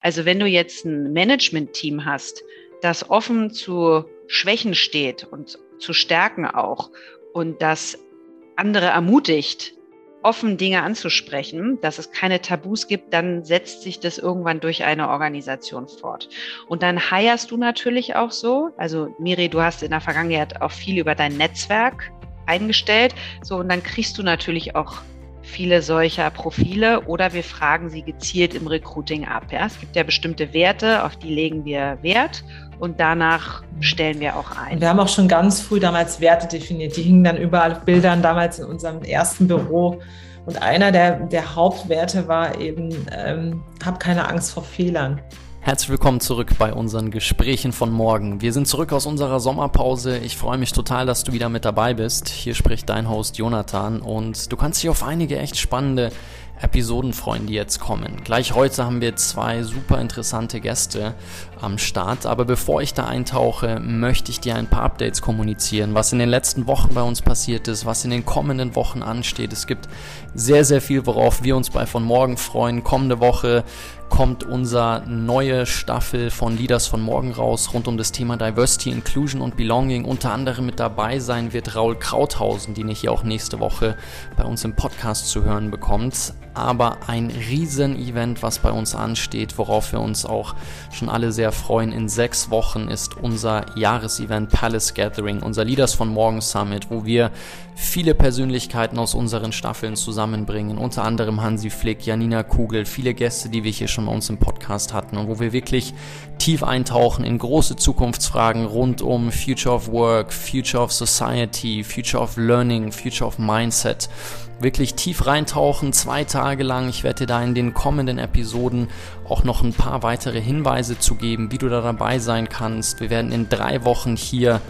Also wenn du jetzt ein Management-Team hast, das offen zu Schwächen steht und zu Stärken auch und das andere ermutigt, offen Dinge anzusprechen, dass es keine Tabus gibt, dann setzt sich das irgendwann durch eine Organisation fort. Und dann heierst du natürlich auch so. Also Miri, du hast in der Vergangenheit auch viel über dein Netzwerk eingestellt. So, und dann kriegst du natürlich auch viele solcher Profile oder wir fragen sie gezielt im Recruiting ab. Ja? Es gibt ja bestimmte Werte, auf die legen wir Wert und danach stellen wir auch ein. Wir haben auch schon ganz früh damals Werte definiert. Die hingen dann überall auf Bildern damals in unserem ersten Büro. Und einer der, der Hauptwerte war eben, ähm, hab keine Angst vor Fehlern. Herzlich willkommen zurück bei unseren Gesprächen von morgen. Wir sind zurück aus unserer Sommerpause. Ich freue mich total, dass du wieder mit dabei bist. Hier spricht dein Host Jonathan und du kannst dich auf einige echt spannende Episoden freuen, die jetzt kommen. Gleich heute haben wir zwei super interessante Gäste am Start, aber bevor ich da eintauche, möchte ich dir ein paar Updates kommunizieren, was in den letzten Wochen bei uns passiert ist, was in den kommenden Wochen ansteht. Es gibt sehr, sehr viel, worauf wir uns bei von morgen freuen. Kommende Woche kommt unser neue Staffel von Leaders von morgen raus rund um das Thema Diversity, Inclusion und Belonging. Unter anderem mit dabei sein wird Raul Krauthausen, den ich hier auch nächste Woche bei uns im Podcast zu hören bekommt. Aber ein Riesen-Event, was bei uns ansteht, worauf wir uns auch schon alle sehr freuen. In sechs Wochen ist unser Jahresevent Palace Gathering, unser Leaders von Morgen Summit, wo wir viele Persönlichkeiten aus unseren Staffeln zusammenbringen. Unter anderem Hansi Flick, Janina Kugel, viele Gäste, die wir hier schon bei uns im Podcast hatten und wo wir wirklich tief eintauchen in große Zukunftsfragen rund um Future of Work, Future of Society, Future of Learning, Future of Mindset wirklich tief reintauchen, zwei Tage lang. Ich werde dir da in den kommenden Episoden auch noch ein paar weitere Hinweise zu geben, wie du da dabei sein kannst. Wir werden in drei Wochen hier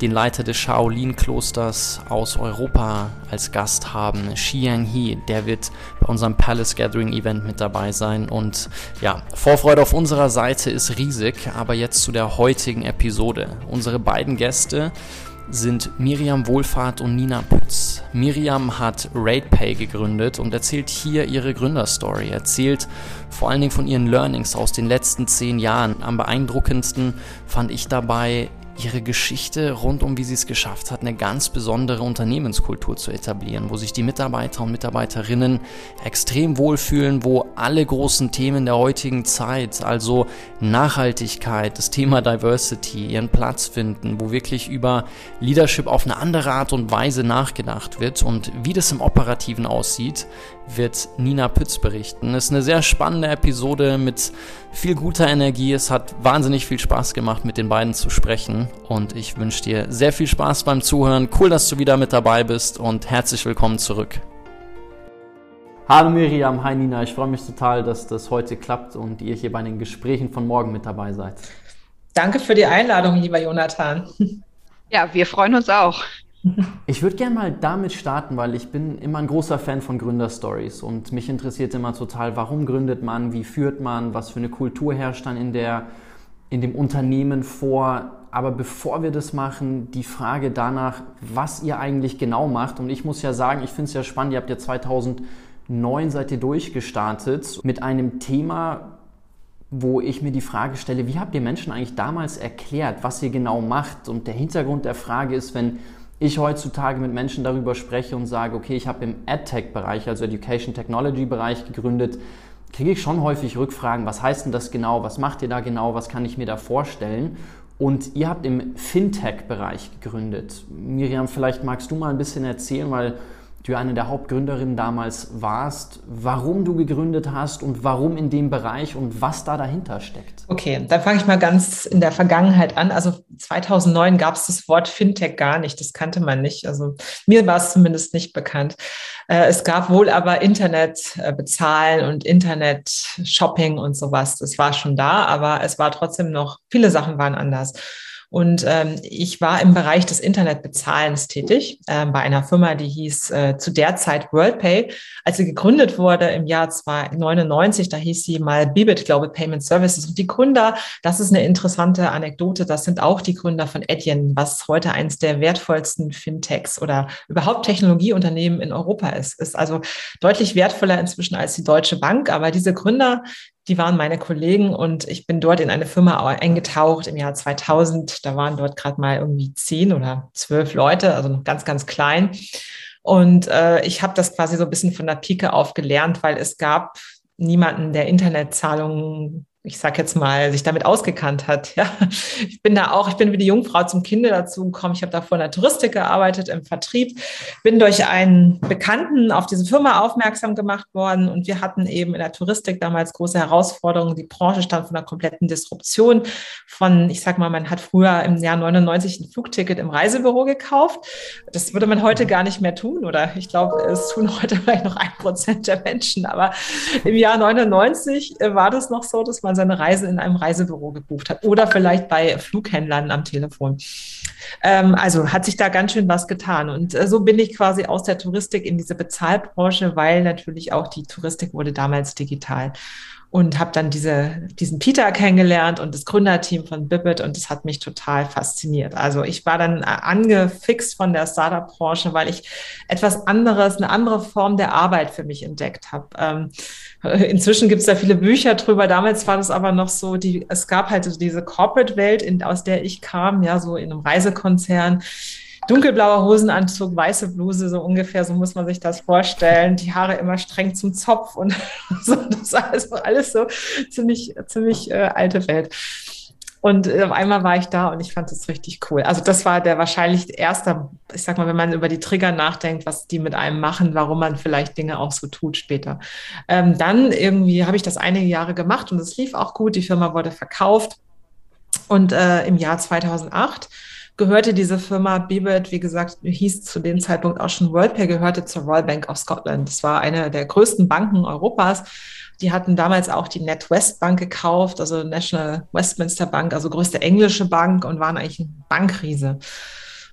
den Leiter des Shaolin-Klosters aus Europa als Gast haben, Xiang He. Der wird bei unserem Palace Gathering Event mit dabei sein. Und ja, Vorfreude auf unserer Seite ist riesig. Aber jetzt zu der heutigen Episode. Unsere beiden Gäste sind Miriam Wohlfahrt und Nina Pütz. Miriam hat RatePay gegründet und erzählt hier ihre Gründerstory. Erzählt vor allen Dingen von ihren Learnings aus den letzten zehn Jahren. Am beeindruckendsten fand ich dabei ihre Geschichte rund um, wie sie es geschafft hat, eine ganz besondere Unternehmenskultur zu etablieren, wo sich die Mitarbeiter und Mitarbeiterinnen extrem wohlfühlen, wo alle großen Themen der heutigen Zeit, also Nachhaltigkeit, das Thema Diversity, ihren Platz finden, wo wirklich über Leadership auf eine andere Art und Weise nachgedacht wird und wie das im Operativen aussieht, wird Nina Pütz berichten. Es ist eine sehr spannende Episode mit viel guter Energie. Es hat wahnsinnig viel Spaß gemacht, mit den beiden zu sprechen. Und ich wünsche dir sehr viel Spaß beim Zuhören. Cool, dass du wieder mit dabei bist und herzlich willkommen zurück. Hallo Miriam, hi Nina. Ich freue mich total, dass das heute klappt und ihr hier bei den Gesprächen von morgen mit dabei seid. Danke für die Einladung, lieber Jonathan. Ja, wir freuen uns auch. Ich würde gerne mal damit starten, weil ich bin immer ein großer Fan von Gründerstories und mich interessiert immer total, warum gründet man, wie führt man, was für eine Kultur herrscht dann in, der, in dem Unternehmen vor. Aber bevor wir das machen, die Frage danach, was ihr eigentlich genau macht. Und ich muss ja sagen, ich finde es ja spannend, ihr habt ja 2009 seid ihr durchgestartet mit einem Thema, wo ich mir die Frage stelle, wie habt ihr Menschen eigentlich damals erklärt, was ihr genau macht? Und der Hintergrund der Frage ist, wenn ich heutzutage mit Menschen darüber spreche und sage, okay, ich habe im EdTech-Bereich, also Education Technology-Bereich gegründet, kriege ich schon häufig Rückfragen, was heißt denn das genau, was macht ihr da genau, was kann ich mir da vorstellen? Und ihr habt im Fintech-Bereich gegründet. Miriam, vielleicht magst du mal ein bisschen erzählen, weil du eine der Hauptgründerinnen damals warst, warum du gegründet hast und warum in dem Bereich und was da dahinter steckt. Okay, dann fange ich mal ganz in der Vergangenheit an. Also 2009 gab es das Wort Fintech gar nicht, das kannte man nicht. Also mir war es zumindest nicht bekannt. Äh, es gab wohl aber Internet äh, bezahlen und Internet Shopping und sowas. Das war schon da, aber es war trotzdem noch, viele Sachen waren anders. Und ähm, ich war im Bereich des Internetbezahlens tätig, äh, bei einer Firma, die hieß äh, zu der Zeit WorldPay. Als sie gegründet wurde im Jahr 1999, da hieß sie mal Bibit Global Payment Services. Und die Gründer, das ist eine interessante Anekdote, das sind auch die Gründer von Adyen, was heute eines der wertvollsten Fintechs oder überhaupt Technologieunternehmen in Europa ist. Ist also deutlich wertvoller inzwischen als die Deutsche Bank. Aber diese Gründer, Die waren meine Kollegen und ich bin dort in eine Firma eingetaucht im Jahr 2000. Da waren dort gerade mal irgendwie zehn oder zwölf Leute, also noch ganz, ganz klein. Und äh, ich habe das quasi so ein bisschen von der Pike auf gelernt, weil es gab niemanden, der Internetzahlungen ich sag jetzt mal, sich damit ausgekannt hat. Ja, ich bin da auch, ich bin wie die Jungfrau zum Kinde dazu gekommen. Ich habe da vor der Touristik gearbeitet im Vertrieb, bin durch einen Bekannten auf diese Firma aufmerksam gemacht worden und wir hatten eben in der Touristik damals große Herausforderungen. Die Branche stand von einer kompletten Disruption. Von, ich sag mal, man hat früher im Jahr 99 ein Flugticket im Reisebüro gekauft. Das würde man heute gar nicht mehr tun oder ich glaube, es tun heute vielleicht noch ein Prozent der Menschen. Aber im Jahr 99 war das noch so, dass man man seine Reise in einem Reisebüro gebucht hat oder vielleicht bei Flughändlern am Telefon. Ähm, also hat sich da ganz schön was getan. Und äh, so bin ich quasi aus der Touristik in diese Bezahlbranche, weil natürlich auch die Touristik wurde damals digital und habe dann diese, diesen Peter kennengelernt und das Gründerteam von Bibbit und das hat mich total fasziniert. Also ich war dann äh, angefixt von der Startup-Branche, weil ich etwas anderes, eine andere Form der Arbeit für mich entdeckt habe. Ähm, inzwischen gibt es da viele Bücher drüber. Damals war das aber noch so, die, es gab halt so diese Corporate-Welt, aus der ich kam, ja, so in einem Reisekonzern dunkelblauer Hosenanzug, weiße Bluse, so ungefähr, so muss man sich das vorstellen. Die Haare immer streng zum Zopf und so. Das war also alles so ziemlich, ziemlich äh, alte Welt. Und äh, auf einmal war ich da und ich fand das richtig cool. Also das war der wahrscheinlich erste, ich sag mal, wenn man über die Trigger nachdenkt, was die mit einem machen, warum man vielleicht Dinge auch so tut später. Ähm, dann irgendwie habe ich das einige Jahre gemacht und es lief auch gut. Die Firma wurde verkauft. Und äh, im Jahr 2008 gehörte diese Firma Bibet, wie gesagt, hieß zu dem Zeitpunkt auch schon WorldPay, gehörte zur Royal Bank of Scotland. Das war eine der größten Banken Europas. Die hatten damals auch die NetWest Bank gekauft, also National Westminster Bank, also größte englische Bank und waren eigentlich ein Bankriese.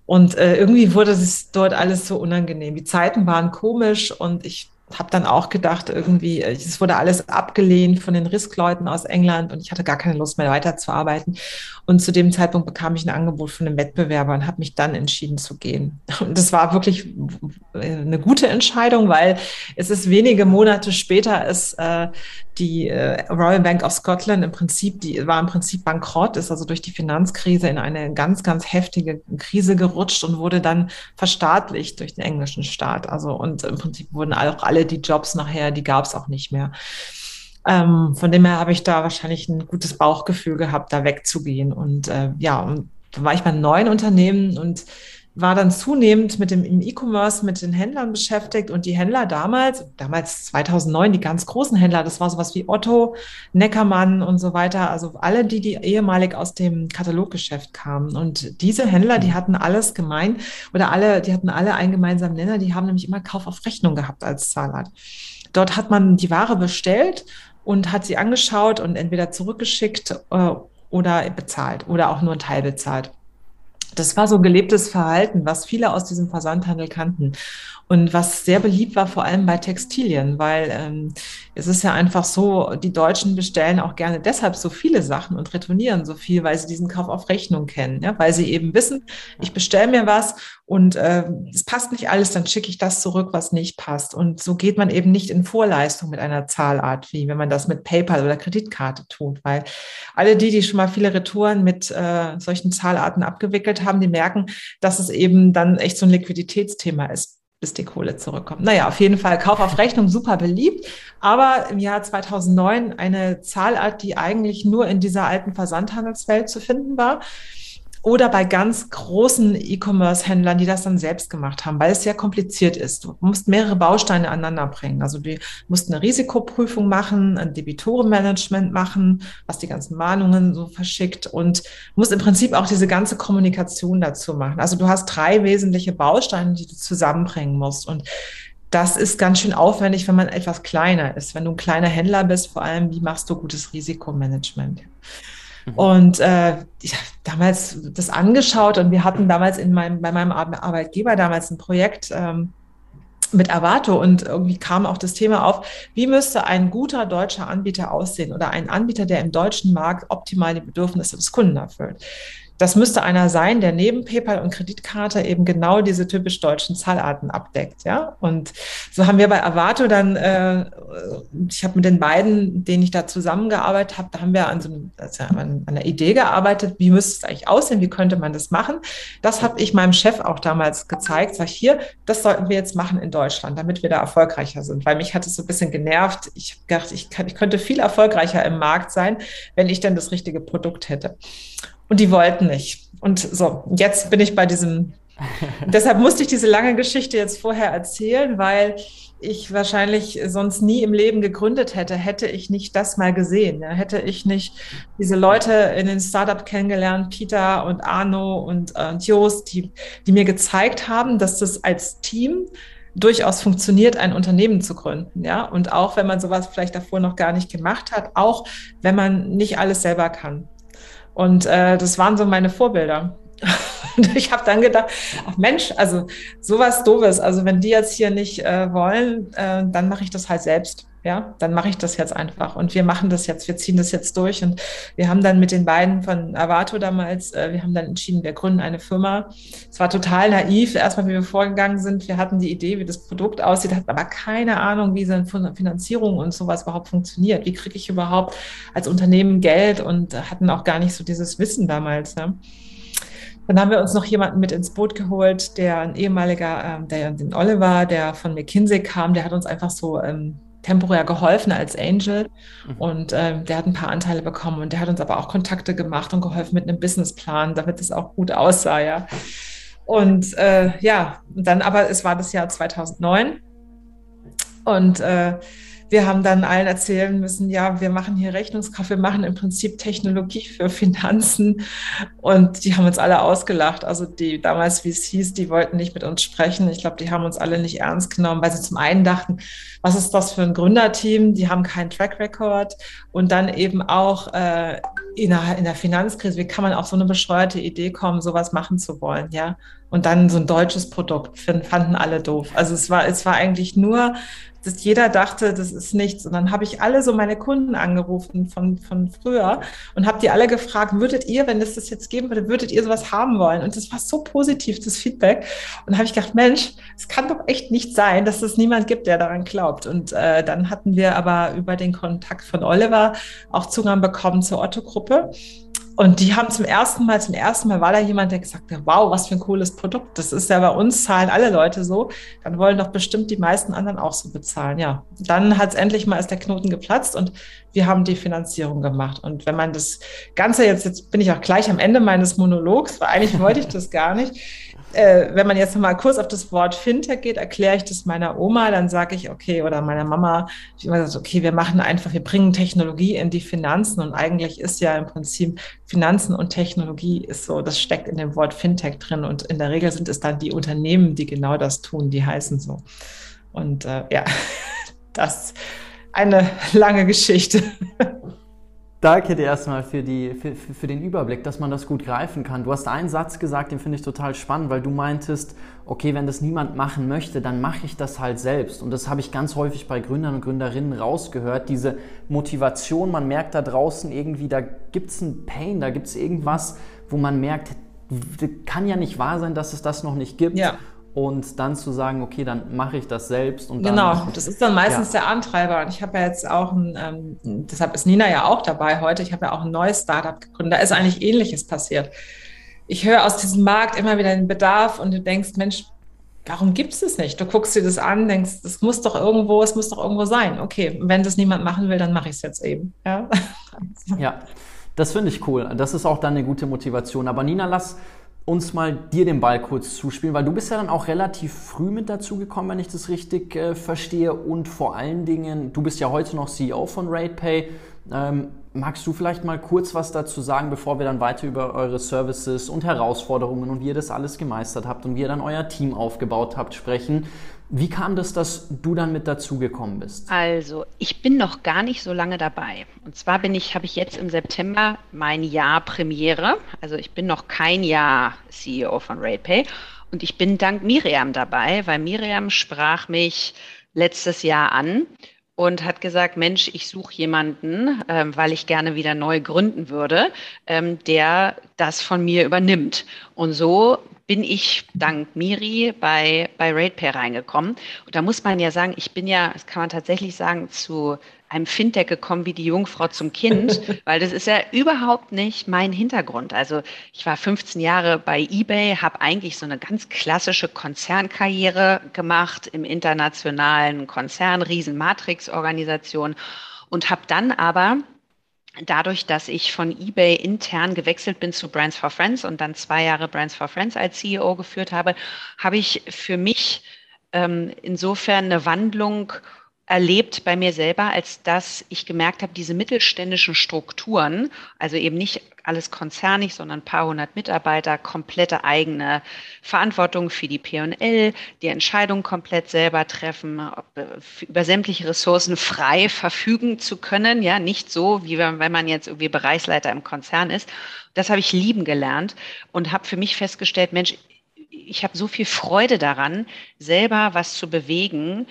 Und äh, irgendwie wurde es dort alles so unangenehm. Die Zeiten waren komisch und ich habe dann auch gedacht, irgendwie, äh, es wurde alles abgelehnt von den Risk-Leuten aus England und ich hatte gar keine Lust mehr weiterzuarbeiten. Und zu dem Zeitpunkt bekam ich ein Angebot von einem Wettbewerber und habe mich dann entschieden zu gehen. Und das war wirklich eine gute Entscheidung, weil es ist wenige Monate später ist äh, die äh, Royal Bank of Scotland im Prinzip, die war im Prinzip bankrott, ist also durch die Finanzkrise in eine ganz, ganz heftige Krise gerutscht und wurde dann verstaatlicht durch den englischen Staat. Also und im Prinzip wurden auch alle die Jobs nachher, die gab es auch nicht mehr. Ähm, von dem her habe ich da wahrscheinlich ein gutes Bauchgefühl gehabt, da wegzugehen. Und äh, ja, und da war ich bei neuen Unternehmen und war dann zunehmend mit dem E-Commerce, mit den Händlern beschäftigt und die Händler damals, damals 2009, die ganz großen Händler, das war sowas wie Otto, Neckermann und so weiter, also alle, die, die ehemalig aus dem Kataloggeschäft kamen. Und diese Händler, die hatten alles gemein oder alle, die hatten alle einen gemeinsamen Nenner, die haben nämlich immer Kauf auf Rechnung gehabt als Zahlart. Dort hat man die Ware bestellt und hat sie angeschaut und entweder zurückgeschickt äh, oder bezahlt oder auch nur ein Teil bezahlt das war so gelebtes Verhalten, was viele aus diesem Versandhandel kannten und was sehr beliebt war, vor allem bei Textilien, weil ähm, es ist ja einfach so, die Deutschen bestellen auch gerne deshalb so viele Sachen und retournieren so viel, weil sie diesen Kauf auf Rechnung kennen, ja? weil sie eben wissen, ich bestelle mir was und äh, es passt nicht alles, dann schicke ich das zurück, was nicht passt. Und so geht man eben nicht in Vorleistung mit einer Zahlart, wie wenn man das mit PayPal oder Kreditkarte tut, weil alle die, die schon mal viele Retouren mit äh, solchen Zahlarten abgewickelt haben, die merken, dass es eben dann echt so ein Liquiditätsthema ist bis die Kohle zurückkommt. Naja, auf jeden Fall Kauf auf Rechnung super beliebt, aber im Jahr 2009 eine Zahlart, die eigentlich nur in dieser alten Versandhandelswelt zu finden war oder bei ganz großen E-Commerce-Händlern, die das dann selbst gemacht haben, weil es sehr kompliziert ist. Du musst mehrere Bausteine aneinander bringen. Also du musst eine Risikoprüfung machen, ein Debitorenmanagement machen, was die ganzen Mahnungen so verschickt und musst im Prinzip auch diese ganze Kommunikation dazu machen. Also du hast drei wesentliche Bausteine, die du zusammenbringen musst. Und das ist ganz schön aufwendig, wenn man etwas kleiner ist. Wenn du ein kleiner Händler bist, vor allem, wie machst du gutes Risikomanagement? Mhm. Und äh, ich habe damals das angeschaut und wir hatten damals in meinem, bei meinem Arbeitgeber damals ein Projekt ähm, mit Avato und irgendwie kam auch das Thema auf, wie müsste ein guter deutscher Anbieter aussehen oder ein Anbieter, der im deutschen Markt optimal die Bedürfnisse des Kunden erfüllt das müsste einer sein, der neben PayPal und Kreditkarte eben genau diese typisch deutschen Zahlarten abdeckt. Ja, und so haben wir bei Avato dann, äh, ich habe mit den beiden, denen ich da zusammengearbeitet habe, da haben wir an, so also an einer Idee gearbeitet, wie müsste es eigentlich aussehen, wie könnte man das machen. Das habe ich meinem Chef auch damals gezeigt. Sag ich, hier, das sollten wir jetzt machen in Deutschland, damit wir da erfolgreicher sind. Weil mich hat es so ein bisschen genervt. Ich dachte, ich, kann, ich könnte viel erfolgreicher im Markt sein, wenn ich denn das richtige Produkt hätte. Und die wollten nicht. Und so, jetzt bin ich bei diesem. deshalb musste ich diese lange Geschichte jetzt vorher erzählen, weil ich wahrscheinlich sonst nie im Leben gegründet hätte, hätte ich nicht das mal gesehen. Hätte ich nicht diese Leute in den Startup kennengelernt, Peter und Arno und, äh, und Jost, die, die mir gezeigt haben, dass das als Team durchaus funktioniert, ein Unternehmen zu gründen. Ja, und auch wenn man sowas vielleicht davor noch gar nicht gemacht hat, auch wenn man nicht alles selber kann. Und äh, das waren so meine Vorbilder. Und ich habe dann gedacht, ach Mensch, also sowas Doofes, also wenn die jetzt hier nicht äh, wollen, äh, dann mache ich das halt selbst. Ja, dann mache ich das jetzt einfach. Und wir machen das jetzt, wir ziehen das jetzt durch. Und wir haben dann mit den beiden von Avato damals, äh, wir haben dann entschieden, wir gründen eine Firma. Es war total naiv, erstmal, wie wir vorgegangen sind. Wir hatten die Idee, wie das Produkt aussieht, hatten aber keine Ahnung, wie so eine Finanzierung und sowas überhaupt funktioniert. Wie kriege ich überhaupt als Unternehmen Geld und hatten auch gar nicht so dieses Wissen damals. Ne? Dann haben wir uns noch jemanden mit ins Boot geholt, der ein ehemaliger, ähm, der den Oliver, der von McKinsey kam, der hat uns einfach so ähm, temporär geholfen als Angel mhm. und äh, der hat ein paar Anteile bekommen und der hat uns aber auch Kontakte gemacht und geholfen mit einem Businessplan, damit es auch gut aussah, ja. Und äh, ja, dann aber es war das Jahr 2009 und äh, wir haben dann allen erzählen müssen, ja, wir machen hier Rechnungskraft, wir machen im Prinzip Technologie für Finanzen. Und die haben uns alle ausgelacht. Also die damals, wie es hieß, die wollten nicht mit uns sprechen. Ich glaube, die haben uns alle nicht ernst genommen, weil sie zum einen dachten, was ist das für ein Gründerteam? Die haben keinen Track Record. Und dann eben auch äh, in, der, in der Finanzkrise, wie kann man auf so eine bescheuerte Idee kommen, sowas machen zu wollen, ja? Und dann so ein deutsches Produkt fanden alle doof. Also es war, es war eigentlich nur dass jeder dachte, das ist nichts. Und dann habe ich alle so meine Kunden angerufen von, von früher und habe die alle gefragt, würdet ihr, wenn es das jetzt geben würde, würdet ihr sowas haben wollen? Und das war so positiv, das Feedback. Und habe ich gedacht, Mensch, es kann doch echt nicht sein, dass es niemand gibt, der daran glaubt. Und äh, dann hatten wir aber über den Kontakt von Oliver auch Zugang bekommen zur Otto-Gruppe. Und die haben zum ersten Mal, zum ersten Mal war da jemand, der gesagt hat, wow, was für ein cooles Produkt. Das ist ja bei uns, zahlen alle Leute so. Dann wollen doch bestimmt die meisten anderen auch so bezahlen. Ja, dann hat es endlich mal ist der Knoten geplatzt und wir haben die Finanzierung gemacht. Und wenn man das Ganze jetzt, jetzt bin ich auch gleich am Ende meines Monologs, weil eigentlich wollte ich das gar nicht äh, wenn man jetzt noch mal kurz auf das Wort Fintech geht, erkläre ich das meiner Oma, dann sage ich, okay, oder meiner Mama, ich immer gesagt, okay, wir machen einfach, wir bringen Technologie in die Finanzen und eigentlich ist ja im Prinzip Finanzen und Technologie ist so, das steckt in dem Wort Fintech drin und in der Regel sind es dann die Unternehmen, die genau das tun, die heißen so. Und äh, ja, das eine lange Geschichte. Danke dir erstmal für, die, für, für den Überblick, dass man das gut greifen kann. Du hast einen Satz gesagt, den finde ich total spannend, weil du meintest, okay, wenn das niemand machen möchte, dann mache ich das halt selbst. Und das habe ich ganz häufig bei Gründern und Gründerinnen rausgehört, diese Motivation, man merkt da draußen irgendwie, da gibt es einen Pain, da gibt es irgendwas, wo man merkt, kann ja nicht wahr sein, dass es das noch nicht gibt. Ja und dann zu sagen, okay, dann mache ich das selbst. Und dann, genau, das ist dann meistens ja. der Antreiber. Und ich habe ja jetzt auch, ein, ähm, deshalb ist Nina ja auch dabei heute, ich habe ja auch ein neues Startup gegründet. Da ist eigentlich Ähnliches passiert. Ich höre aus diesem Markt immer wieder den Bedarf und du denkst, Mensch, warum gibt es das nicht? Du guckst dir das an, denkst, das muss doch irgendwo, es muss doch irgendwo sein. Okay, wenn das niemand machen will, dann mache ich es jetzt eben. Ja, ja das finde ich cool. Das ist auch dann eine gute Motivation. Aber Nina, lass uns mal dir den Ball kurz zuspielen, weil du bist ja dann auch relativ früh mit dazu gekommen, wenn ich das richtig äh, verstehe. Und vor allen Dingen, du bist ja heute noch CEO von RatePay. Ähm, magst du vielleicht mal kurz was dazu sagen, bevor wir dann weiter über eure Services und Herausforderungen und wie ihr das alles gemeistert habt und wie ihr dann euer Team aufgebaut habt sprechen? Wie kam das, dass du dann mit dazugekommen bist? Also, ich bin noch gar nicht so lange dabei. Und zwar bin ich, habe ich jetzt im September mein Jahr Premiere. Also ich bin noch kein Jahr CEO von RatePay. Und ich bin dank Miriam dabei, weil Miriam sprach mich letztes Jahr an und hat gesagt, Mensch, ich suche jemanden, ähm, weil ich gerne wieder neu gründen würde, ähm, der das von mir übernimmt. Und so bin ich dank Miri bei, bei RatePay reingekommen. Und da muss man ja sagen, ich bin ja, das kann man tatsächlich sagen, zu einem Fintech gekommen wie die Jungfrau zum Kind, weil das ist ja überhaupt nicht mein Hintergrund. Also ich war 15 Jahre bei eBay, habe eigentlich so eine ganz klassische Konzernkarriere gemacht im internationalen Konzern, Riesenmatrix-Organisation und habe dann aber dadurch, dass ich von eBay intern gewechselt bin zu Brands for Friends und dann zwei Jahre Brands for Friends als CEO geführt habe, habe ich für mich ähm, insofern eine Wandlung erlebt bei mir selber, als dass ich gemerkt habe, diese mittelständischen Strukturen, also eben nicht alles konzernig, sondern ein paar hundert Mitarbeiter, komplette eigene Verantwortung für die P&L, die Entscheidung komplett selber treffen, äh, über sämtliche Ressourcen frei verfügen zu können, ja, nicht so, wie wenn man jetzt irgendwie Bereichsleiter im Konzern ist. Das habe ich lieben gelernt und habe für mich festgestellt, Mensch, ich habe so viel Freude daran, selber was zu bewegen,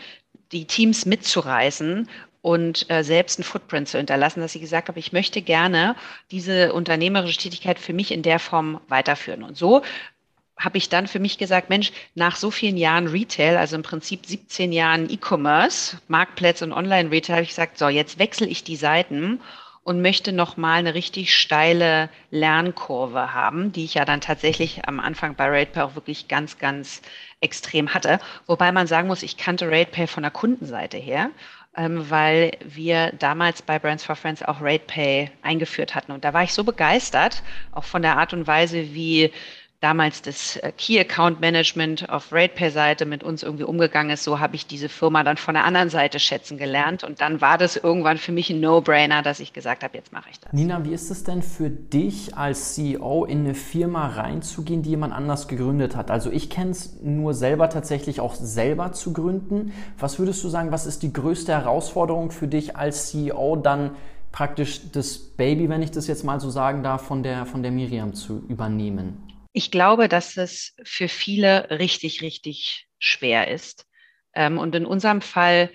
die Teams mitzureißen und äh, selbst einen Footprint zu hinterlassen, dass ich gesagt habe, ich möchte gerne diese unternehmerische Tätigkeit für mich in der Form weiterführen. Und so habe ich dann für mich gesagt, Mensch, nach so vielen Jahren Retail, also im Prinzip 17 Jahren E-Commerce, Marktplätze und Online-Retail, habe ich gesagt, so, jetzt wechsle ich die Seiten und möchte nochmal eine richtig steile Lernkurve haben, die ich ja dann tatsächlich am Anfang bei RatePay auch wirklich ganz, ganz extrem hatte. Wobei man sagen muss, ich kannte RatePay von der Kundenseite her, ähm, weil wir damals bei Brands for Friends auch RatePay eingeführt hatten. Und da war ich so begeistert, auch von der Art und Weise, wie damals das äh, Key Account Management auf RatePay-Seite mit uns irgendwie umgegangen ist, so habe ich diese Firma dann von der anderen Seite schätzen gelernt. Und dann war das irgendwann für mich ein No-Brainer, dass ich gesagt habe, jetzt mache ich das. Nina, wie ist es denn für dich als CEO in eine Firma reinzugehen, die jemand anders gegründet hat? Also ich kenne es nur selber tatsächlich auch selber zu gründen. Was würdest du sagen, was ist die größte Herausforderung für dich als CEO dann praktisch das Baby, wenn ich das jetzt mal so sagen darf, von der, von der Miriam zu übernehmen? Ich glaube, dass es für viele richtig, richtig schwer ist. Ähm, und in unserem Fall,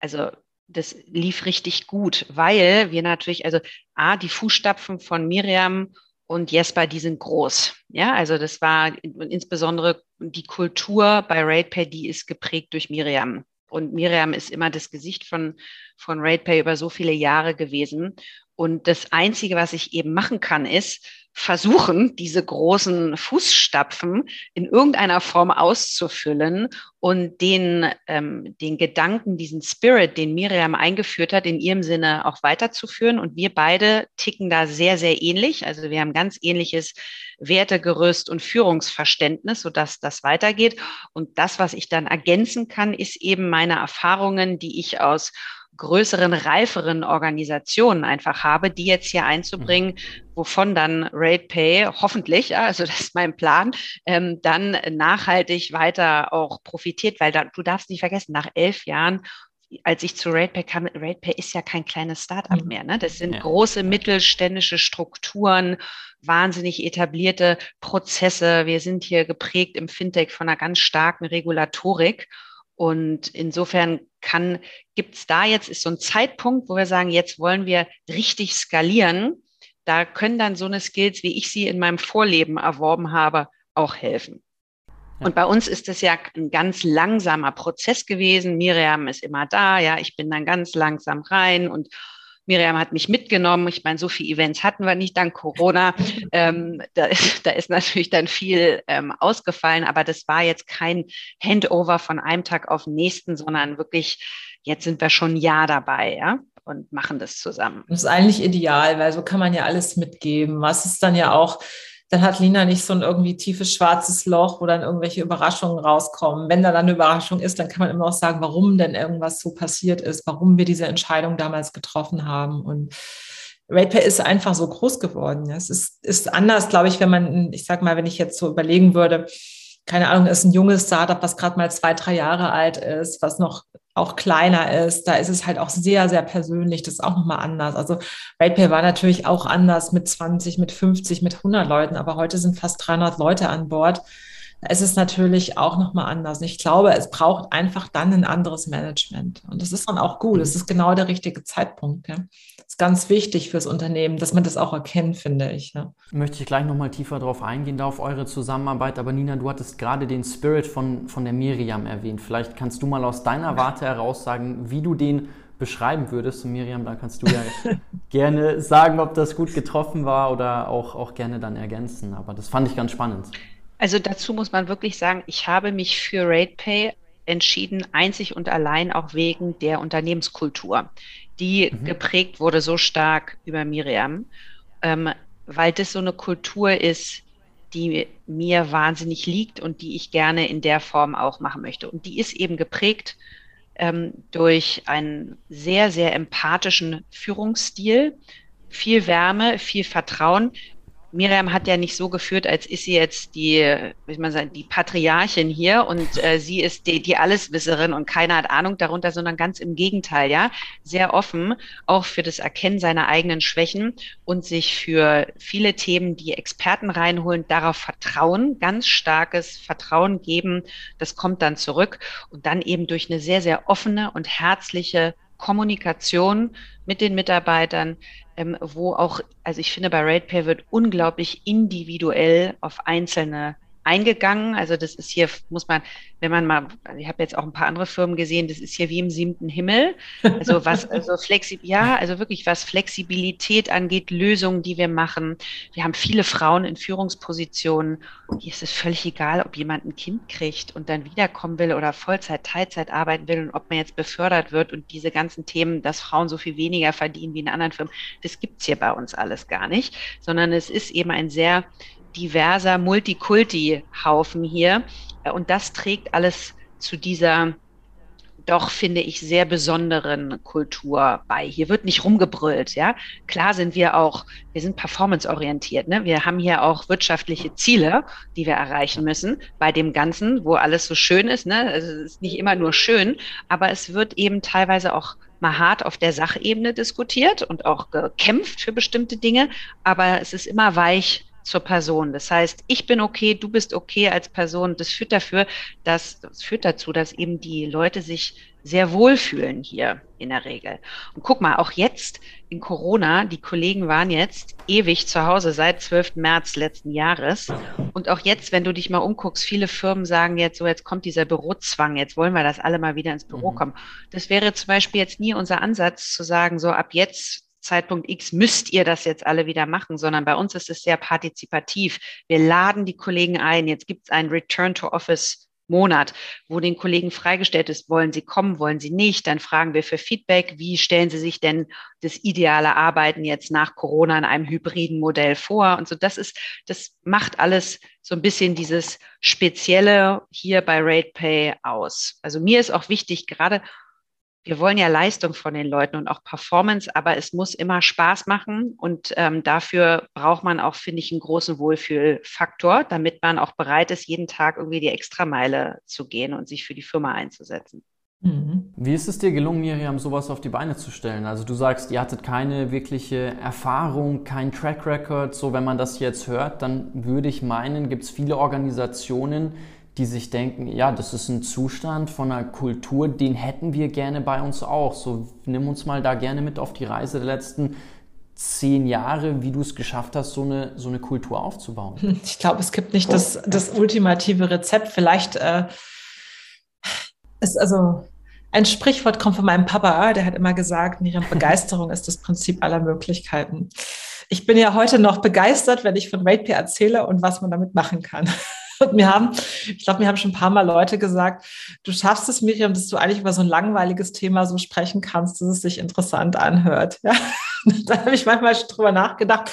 also das lief richtig gut, weil wir natürlich, also A, die Fußstapfen von Miriam und Jesper, die sind groß. Ja, also das war insbesondere die Kultur bei RatePay, die ist geprägt durch Miriam. Und Miriam ist immer das Gesicht von, von RatePay über so viele Jahre gewesen. Und das Einzige, was ich eben machen kann, ist, versuchen, diese großen Fußstapfen in irgendeiner Form auszufüllen und den, ähm, den Gedanken, diesen Spirit, den Miriam eingeführt hat, in ihrem Sinne auch weiterzuführen. Und wir beide ticken da sehr, sehr ähnlich. Also wir haben ganz ähnliches Wertegerüst und Führungsverständnis, sodass das weitergeht. Und das, was ich dann ergänzen kann, ist eben meine Erfahrungen, die ich aus größeren, reiferen Organisationen einfach habe, die jetzt hier einzubringen, mhm. wovon dann RatePay hoffentlich, also das ist mein Plan, ähm, dann nachhaltig weiter auch profitiert, weil da, du darfst nicht vergessen, nach elf Jahren als ich zu RatePay kam, RatePay ist ja kein kleines Startup mhm. mehr. Ne? Das sind ja. große mittelständische Strukturen, wahnsinnig etablierte Prozesse. Wir sind hier geprägt im Fintech von einer ganz starken Regulatorik. Und insofern kann, gibt es da jetzt, ist so ein Zeitpunkt, wo wir sagen, jetzt wollen wir richtig skalieren. Da können dann so eine Skills, wie ich sie in meinem Vorleben erworben habe, auch helfen. Und bei uns ist es ja ein ganz langsamer Prozess gewesen. Miriam ist immer da, ja, ich bin dann ganz langsam rein und Miriam hat mich mitgenommen. Ich meine, so viele Events hatten wir nicht dank Corona. Ähm, da, ist, da ist natürlich dann viel ähm, ausgefallen, aber das war jetzt kein Handover von einem Tag auf den nächsten, sondern wirklich, jetzt sind wir schon ein Jahr dabei, ja und machen das zusammen. Das ist eigentlich ideal, weil so kann man ja alles mitgeben. Was ist dann ja auch dann hat Lina nicht so ein irgendwie tiefes schwarzes Loch, wo dann irgendwelche Überraschungen rauskommen. Wenn da dann eine Überraschung ist, dann kann man immer auch sagen, warum denn irgendwas so passiert ist, warum wir diese Entscheidung damals getroffen haben. Und RatePay ist einfach so groß geworden. Es ist, ist anders, glaube ich, wenn man, ich sag mal, wenn ich jetzt so überlegen würde, keine Ahnung, ist ein junges Startup, was gerade mal zwei, drei Jahre alt ist, was noch auch kleiner ist, da ist es halt auch sehr, sehr persönlich. Das ist auch nochmal anders. Also RatePay war natürlich auch anders mit 20, mit 50, mit 100 Leuten, aber heute sind fast 300 Leute an Bord. Es ist natürlich auch nochmal anders. Ich glaube, es braucht einfach dann ein anderes Management. Und das ist dann auch gut. Es ist genau der richtige Zeitpunkt. Ja. Das ist ganz wichtig fürs Unternehmen, dass man das auch erkennt, finde ich. Ja. Möchte ich gleich nochmal tiefer drauf eingehen, da auf eure Zusammenarbeit. Aber Nina, du hattest gerade den Spirit von, von der Miriam erwähnt. Vielleicht kannst du mal aus deiner Warte heraus sagen, wie du den beschreiben würdest. Und Miriam, da kannst du ja gerne sagen, ob das gut getroffen war oder auch, auch gerne dann ergänzen. Aber das fand ich ganz spannend. Also dazu muss man wirklich sagen, ich habe mich für RatePay entschieden, einzig und allein auch wegen der Unternehmenskultur, die mhm. geprägt wurde so stark über Miriam, ähm, weil das so eine Kultur ist, die mir wahnsinnig liegt und die ich gerne in der Form auch machen möchte. Und die ist eben geprägt ähm, durch einen sehr, sehr empathischen Führungsstil, viel Wärme, viel Vertrauen, Miriam hat ja nicht so geführt, als ist sie jetzt die, wie ich mal sagen, die Patriarchin hier und äh, sie ist die, die Alleswisserin und keiner hat Ahnung darunter, sondern ganz im Gegenteil, ja, sehr offen, auch für das Erkennen seiner eigenen Schwächen und sich für viele Themen, die Experten reinholen, darauf vertrauen, ganz starkes Vertrauen geben, das kommt dann zurück und dann eben durch eine sehr, sehr offene und herzliche Kommunikation mit den Mitarbeitern, ähm, wo auch, also ich finde, bei RatePay wird unglaublich individuell auf einzelne eingegangen. Also das ist hier, muss man, wenn man mal, ich habe jetzt auch ein paar andere Firmen gesehen, das ist hier wie im siebten Himmel. Also was, also flexib, ja, also wirklich was Flexibilität angeht, Lösungen, die wir machen. Wir haben viele Frauen in Führungspositionen. Hier ist es völlig egal, ob jemand ein Kind kriegt und dann wiederkommen will oder Vollzeit, Teilzeit arbeiten will und ob man jetzt befördert wird und diese ganzen Themen, dass Frauen so viel weniger verdienen wie in anderen Firmen. Das gibt's hier bei uns alles gar nicht, sondern es ist eben ein sehr diverser Multikulti-Haufen hier. Äh, und das trägt alles zu dieser doch, finde ich, sehr besonderen Kultur bei. Hier wird nicht rumgebrüllt, ja. Klar sind wir auch, wir sind performanceorientiert, ne? Wir haben hier auch wirtschaftliche Ziele, die wir erreichen müssen bei dem Ganzen, wo alles so schön ist, ne? Also es ist nicht immer nur schön, aber es wird eben teilweise auch mal hart auf der Sachebene diskutiert und auch gekämpft für bestimmte Dinge, aber es ist immer weich zur Person. Das heißt, ich bin okay, du bist okay als Person. Das führt dafür, dass, das führt dazu, dass eben die Leute sich sehr wohlfühlen hier in der Regel. Und guck mal, auch jetzt in Corona, die Kollegen waren jetzt ewig zu Hause seit 12. März letzten Jahres. Und auch jetzt, wenn du dich mal umguckst, viele Firmen sagen jetzt so, jetzt kommt dieser Bürozwang, jetzt wollen wir, dass alle mal wieder ins Büro mhm. kommen. Das wäre zum Beispiel jetzt nie unser Ansatz zu sagen, so ab jetzt Zeitpunkt X müsst ihr das jetzt alle wieder machen, sondern bei uns ist es sehr partizipativ. Wir laden die Kollegen ein. Jetzt gibt es einen Return to Office Monat, wo den Kollegen freigestellt ist, wollen sie kommen, wollen sie nicht, dann fragen wir für Feedback, wie stellen sie sich denn das ideale Arbeiten jetzt nach Corona in einem hybriden Modell vor und so. Das ist, das macht alles so ein bisschen dieses Spezielle hier bei RatePay aus. Also mir ist auch wichtig, gerade wir wollen ja Leistung von den Leuten und auch Performance, aber es muss immer Spaß machen und ähm, dafür braucht man auch, finde ich, einen großen Wohlfühlfaktor, damit man auch bereit ist, jeden Tag irgendwie die Extrameile zu gehen und sich für die Firma einzusetzen. Mhm. Wie ist es dir gelungen, Miriam, sowas auf die Beine zu stellen? Also du sagst, ihr hattet keine wirkliche Erfahrung, kein Track Record. So, wenn man das jetzt hört, dann würde ich meinen, gibt es viele Organisationen, die sich denken, ja, das ist ein Zustand von einer Kultur, den hätten wir gerne bei uns auch. So, nimm uns mal da gerne mit auf die Reise der letzten zehn Jahre, wie du es geschafft hast, so eine, so eine Kultur aufzubauen. Ich glaube, es gibt nicht das, das ultimative Rezept. Vielleicht äh, ist also ein Sprichwort kommt von meinem Papa, der hat immer gesagt, Miriam, Begeisterung ist das Prinzip aller Möglichkeiten. Ich bin ja heute noch begeistert, wenn ich von RatePay erzähle und was man damit machen kann. Und mir haben, ich glaube, mir haben schon ein paar Mal Leute gesagt, du schaffst es, Miriam, dass du eigentlich über so ein langweiliges Thema so sprechen kannst, dass es sich interessant anhört. Ja? da habe ich manchmal schon drüber nachgedacht.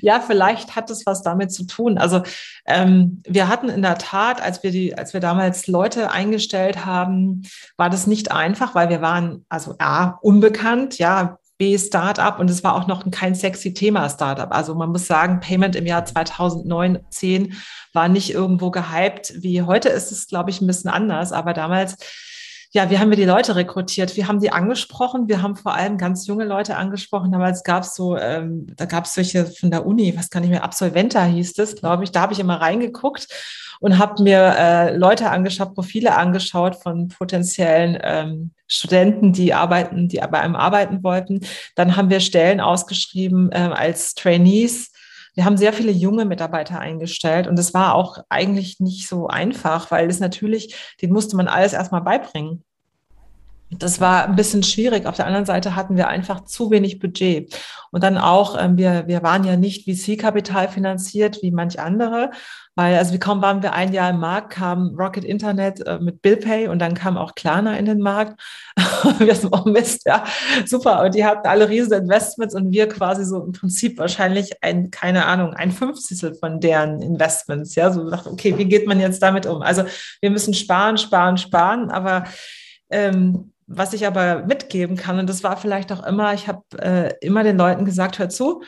Ja, vielleicht hat es was damit zu tun. Also ähm, wir hatten in der Tat, als wir die, als wir damals Leute eingestellt haben, war das nicht einfach, weil wir waren also A, unbekannt, ja, B Startup und es war auch noch kein sexy Thema Startup. Also man muss sagen, Payment im Jahr 2009, 10 war nicht irgendwo gehypt. Wie heute ist es, glaube ich, ein bisschen anders. Aber damals ja, wie haben wir die Leute rekrutiert? Wir haben die angesprochen. Wir haben vor allem ganz junge Leute angesprochen. Damals gab es so, ähm, da gab es solche von der Uni, was kann ich mehr, Absolventa hieß es, glaube ich. Da habe ich immer reingeguckt und habe mir äh, Leute angeschaut, Profile angeschaut von potenziellen ähm, Studenten, die arbeiten, die bei einem arbeiten wollten. Dann haben wir Stellen ausgeschrieben äh, als Trainees wir haben sehr viele junge Mitarbeiter eingestellt und das war auch eigentlich nicht so einfach, weil es natürlich, den musste man alles erstmal beibringen. Das war ein bisschen schwierig. Auf der anderen Seite hatten wir einfach zu wenig Budget. Und dann auch, ähm, wir, wir waren ja nicht VC-Kapital finanziert wie manch andere. Weil, also wie kaum waren wir ein Jahr im Markt, kam Rocket Internet äh, mit BillPay und dann kam auch Klarna in den Markt. wir sind auch Mist, ja, super. Und die hatten alle riesige Investments und wir quasi so im Prinzip wahrscheinlich ein, keine Ahnung, ein Fünfzigstel von deren Investments. Ja, so dachte, okay, wie geht man jetzt damit um? Also wir müssen sparen, sparen, sparen, aber ähm, was ich aber mitgeben kann, und das war vielleicht auch immer, ich habe äh, immer den Leuten gesagt, hör zu,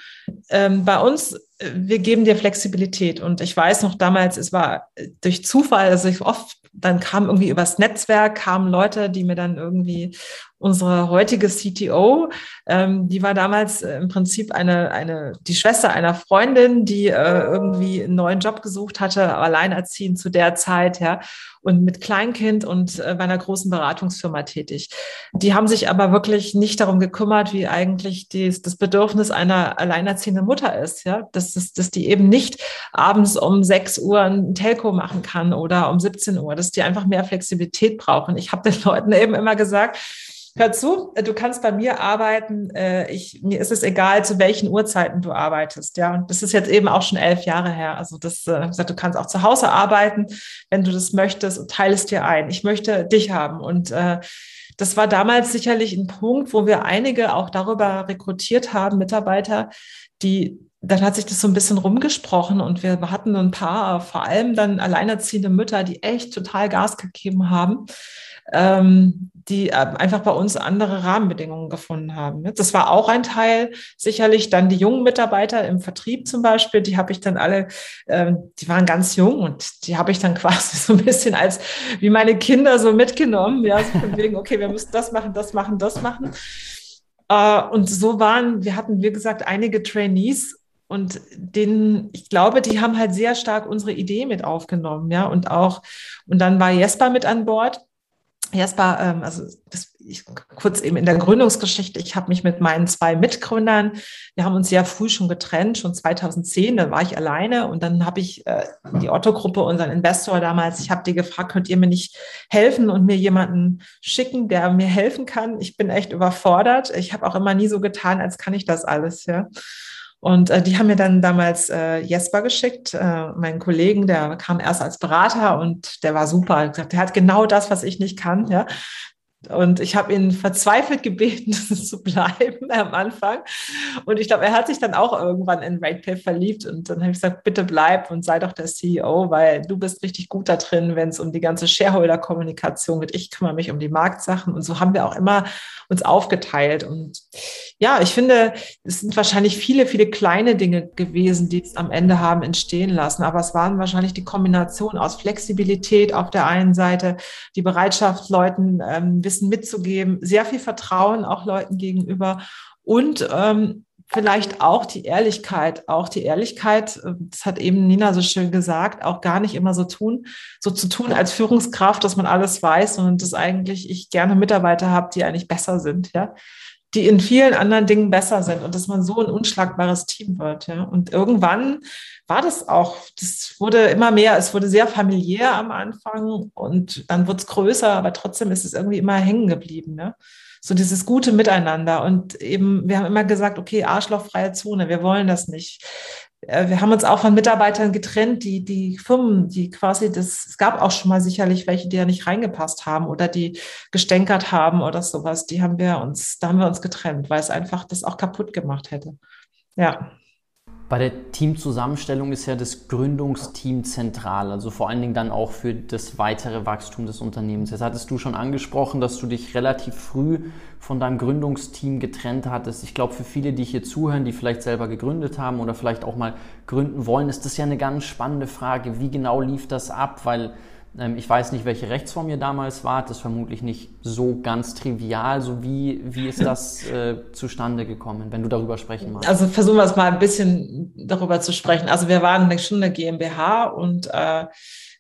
ähm, bei uns, äh, wir geben dir Flexibilität. Und ich weiß noch damals, es war äh, durch Zufall, also ich oft, dann kam irgendwie übers Netzwerk, kamen Leute, die mir dann irgendwie unsere heutige CTO, ähm, die war damals äh, im Prinzip eine, eine, die Schwester einer Freundin, die äh, irgendwie einen neuen Job gesucht hatte, alleinerziehend zu der Zeit, ja, und mit Kleinkind und äh, bei einer großen Beratungsfirma tätig. Die haben sich aber wirklich nicht darum gekümmert, wie eigentlich dies, das Bedürfnis einer alleinerziehenden Mutter ist, ja, dass, dass, dass die eben nicht abends um 6 Uhr ein Telco machen kann oder um 17 Uhr, dass die einfach mehr Flexibilität brauchen. Ich habe den Leuten eben immer gesagt, Hör zu, du kannst bei mir arbeiten. Äh, ich, mir ist es egal, zu welchen Uhrzeiten du arbeitest. Ja, und das ist jetzt eben auch schon elf Jahre her. Also das, äh, gesagt, du kannst auch zu Hause arbeiten, wenn du das möchtest und teilest dir ein. Ich möchte dich haben. Und äh, das war damals sicherlich ein Punkt, wo wir einige auch darüber rekrutiert haben, Mitarbeiter, die dann hat sich das so ein bisschen rumgesprochen und wir hatten ein paar, vor allem dann alleinerziehende Mütter, die echt total Gas gegeben haben ähm, die äh, einfach bei uns andere Rahmenbedingungen gefunden haben. Das war auch ein Teil, sicherlich dann die jungen Mitarbeiter im Vertrieb zum Beispiel, die habe ich dann alle, ähm, die waren ganz jung und die habe ich dann quasi so ein bisschen als wie meine Kinder so mitgenommen, ja, so von wegen, okay, wir müssen das machen, das machen, das machen. Äh, und so waren, wir hatten, wie gesagt, einige Trainees und den, ich glaube, die haben halt sehr stark unsere Idee mit aufgenommen, ja, und auch, und dann war Jesper mit an Bord Jasper, ähm, also das, ich, kurz eben in der Gründungsgeschichte, ich habe mich mit meinen zwei Mitgründern, wir haben uns sehr früh schon getrennt, schon 2010, da war ich alleine und dann habe ich äh, die Otto-Gruppe, unseren Investor damals, ich habe die gefragt, könnt ihr mir nicht helfen und mir jemanden schicken, der mir helfen kann? Ich bin echt überfordert. Ich habe auch immer nie so getan, als kann ich das alles, ja. Und äh, die haben mir dann damals äh, Jesper geschickt, äh, meinen Kollegen, der kam erst als Berater und der war super. Der hat genau das, was ich nicht kann. Ja. Und ich habe ihn verzweifelt gebeten, zu bleiben am Anfang. Und ich glaube, er hat sich dann auch irgendwann in RatePay verliebt. Und dann habe ich gesagt, bitte bleib und sei doch der CEO, weil du bist richtig gut da drin, wenn es um die ganze Shareholder-Kommunikation geht. Ich kümmere mich um die Marktsachen. Und so haben wir auch immer uns aufgeteilt. Und ja, ich finde, es sind wahrscheinlich viele, viele kleine Dinge gewesen, die es am Ende haben entstehen lassen. Aber es waren wahrscheinlich die Kombination aus Flexibilität auf der einen Seite, die Bereitschaft, Leuten ähm, Wissen mitzugeben, sehr viel Vertrauen auch Leuten gegenüber und ähm, vielleicht auch die Ehrlichkeit, auch die Ehrlichkeit, äh, das hat eben Nina so schön gesagt, auch gar nicht immer so tun, so zu tun als Führungskraft, dass man alles weiß, sondern dass eigentlich ich gerne Mitarbeiter habe, die eigentlich besser sind, ja, die in vielen anderen Dingen besser sind und dass man so ein unschlagbares Team wird, ja. Und irgendwann war das auch, das wurde immer mehr, es wurde sehr familiär am Anfang und dann wurde es größer, aber trotzdem ist es irgendwie immer hängen geblieben. Ne? So dieses gute Miteinander. Und eben, wir haben immer gesagt, okay, arschlochfreie Zone, wir wollen das nicht. Äh, wir haben uns auch von Mitarbeitern getrennt, die, die Firmen, die quasi das, es gab auch schon mal sicherlich welche, die ja nicht reingepasst haben oder die gestänkert haben oder sowas. Die haben wir uns, da haben wir uns getrennt, weil es einfach das auch kaputt gemacht hätte. Ja. Bei der Teamzusammenstellung ist ja das Gründungsteam zentral, also vor allen Dingen dann auch für das weitere Wachstum des Unternehmens. Jetzt hattest du schon angesprochen, dass du dich relativ früh von deinem Gründungsteam getrennt hattest. Ich glaube, für viele, die hier zuhören, die vielleicht selber gegründet haben oder vielleicht auch mal gründen wollen, ist das ja eine ganz spannende Frage. Wie genau lief das ab? Weil ich weiß nicht, welche Rechtsform ihr damals wart. Das ist vermutlich nicht so ganz trivial. So wie, wie ist das äh, zustande gekommen, wenn du darüber sprechen magst? Also versuchen wir es mal ein bisschen darüber zu sprechen. Also wir waren schon eine GmbH und äh,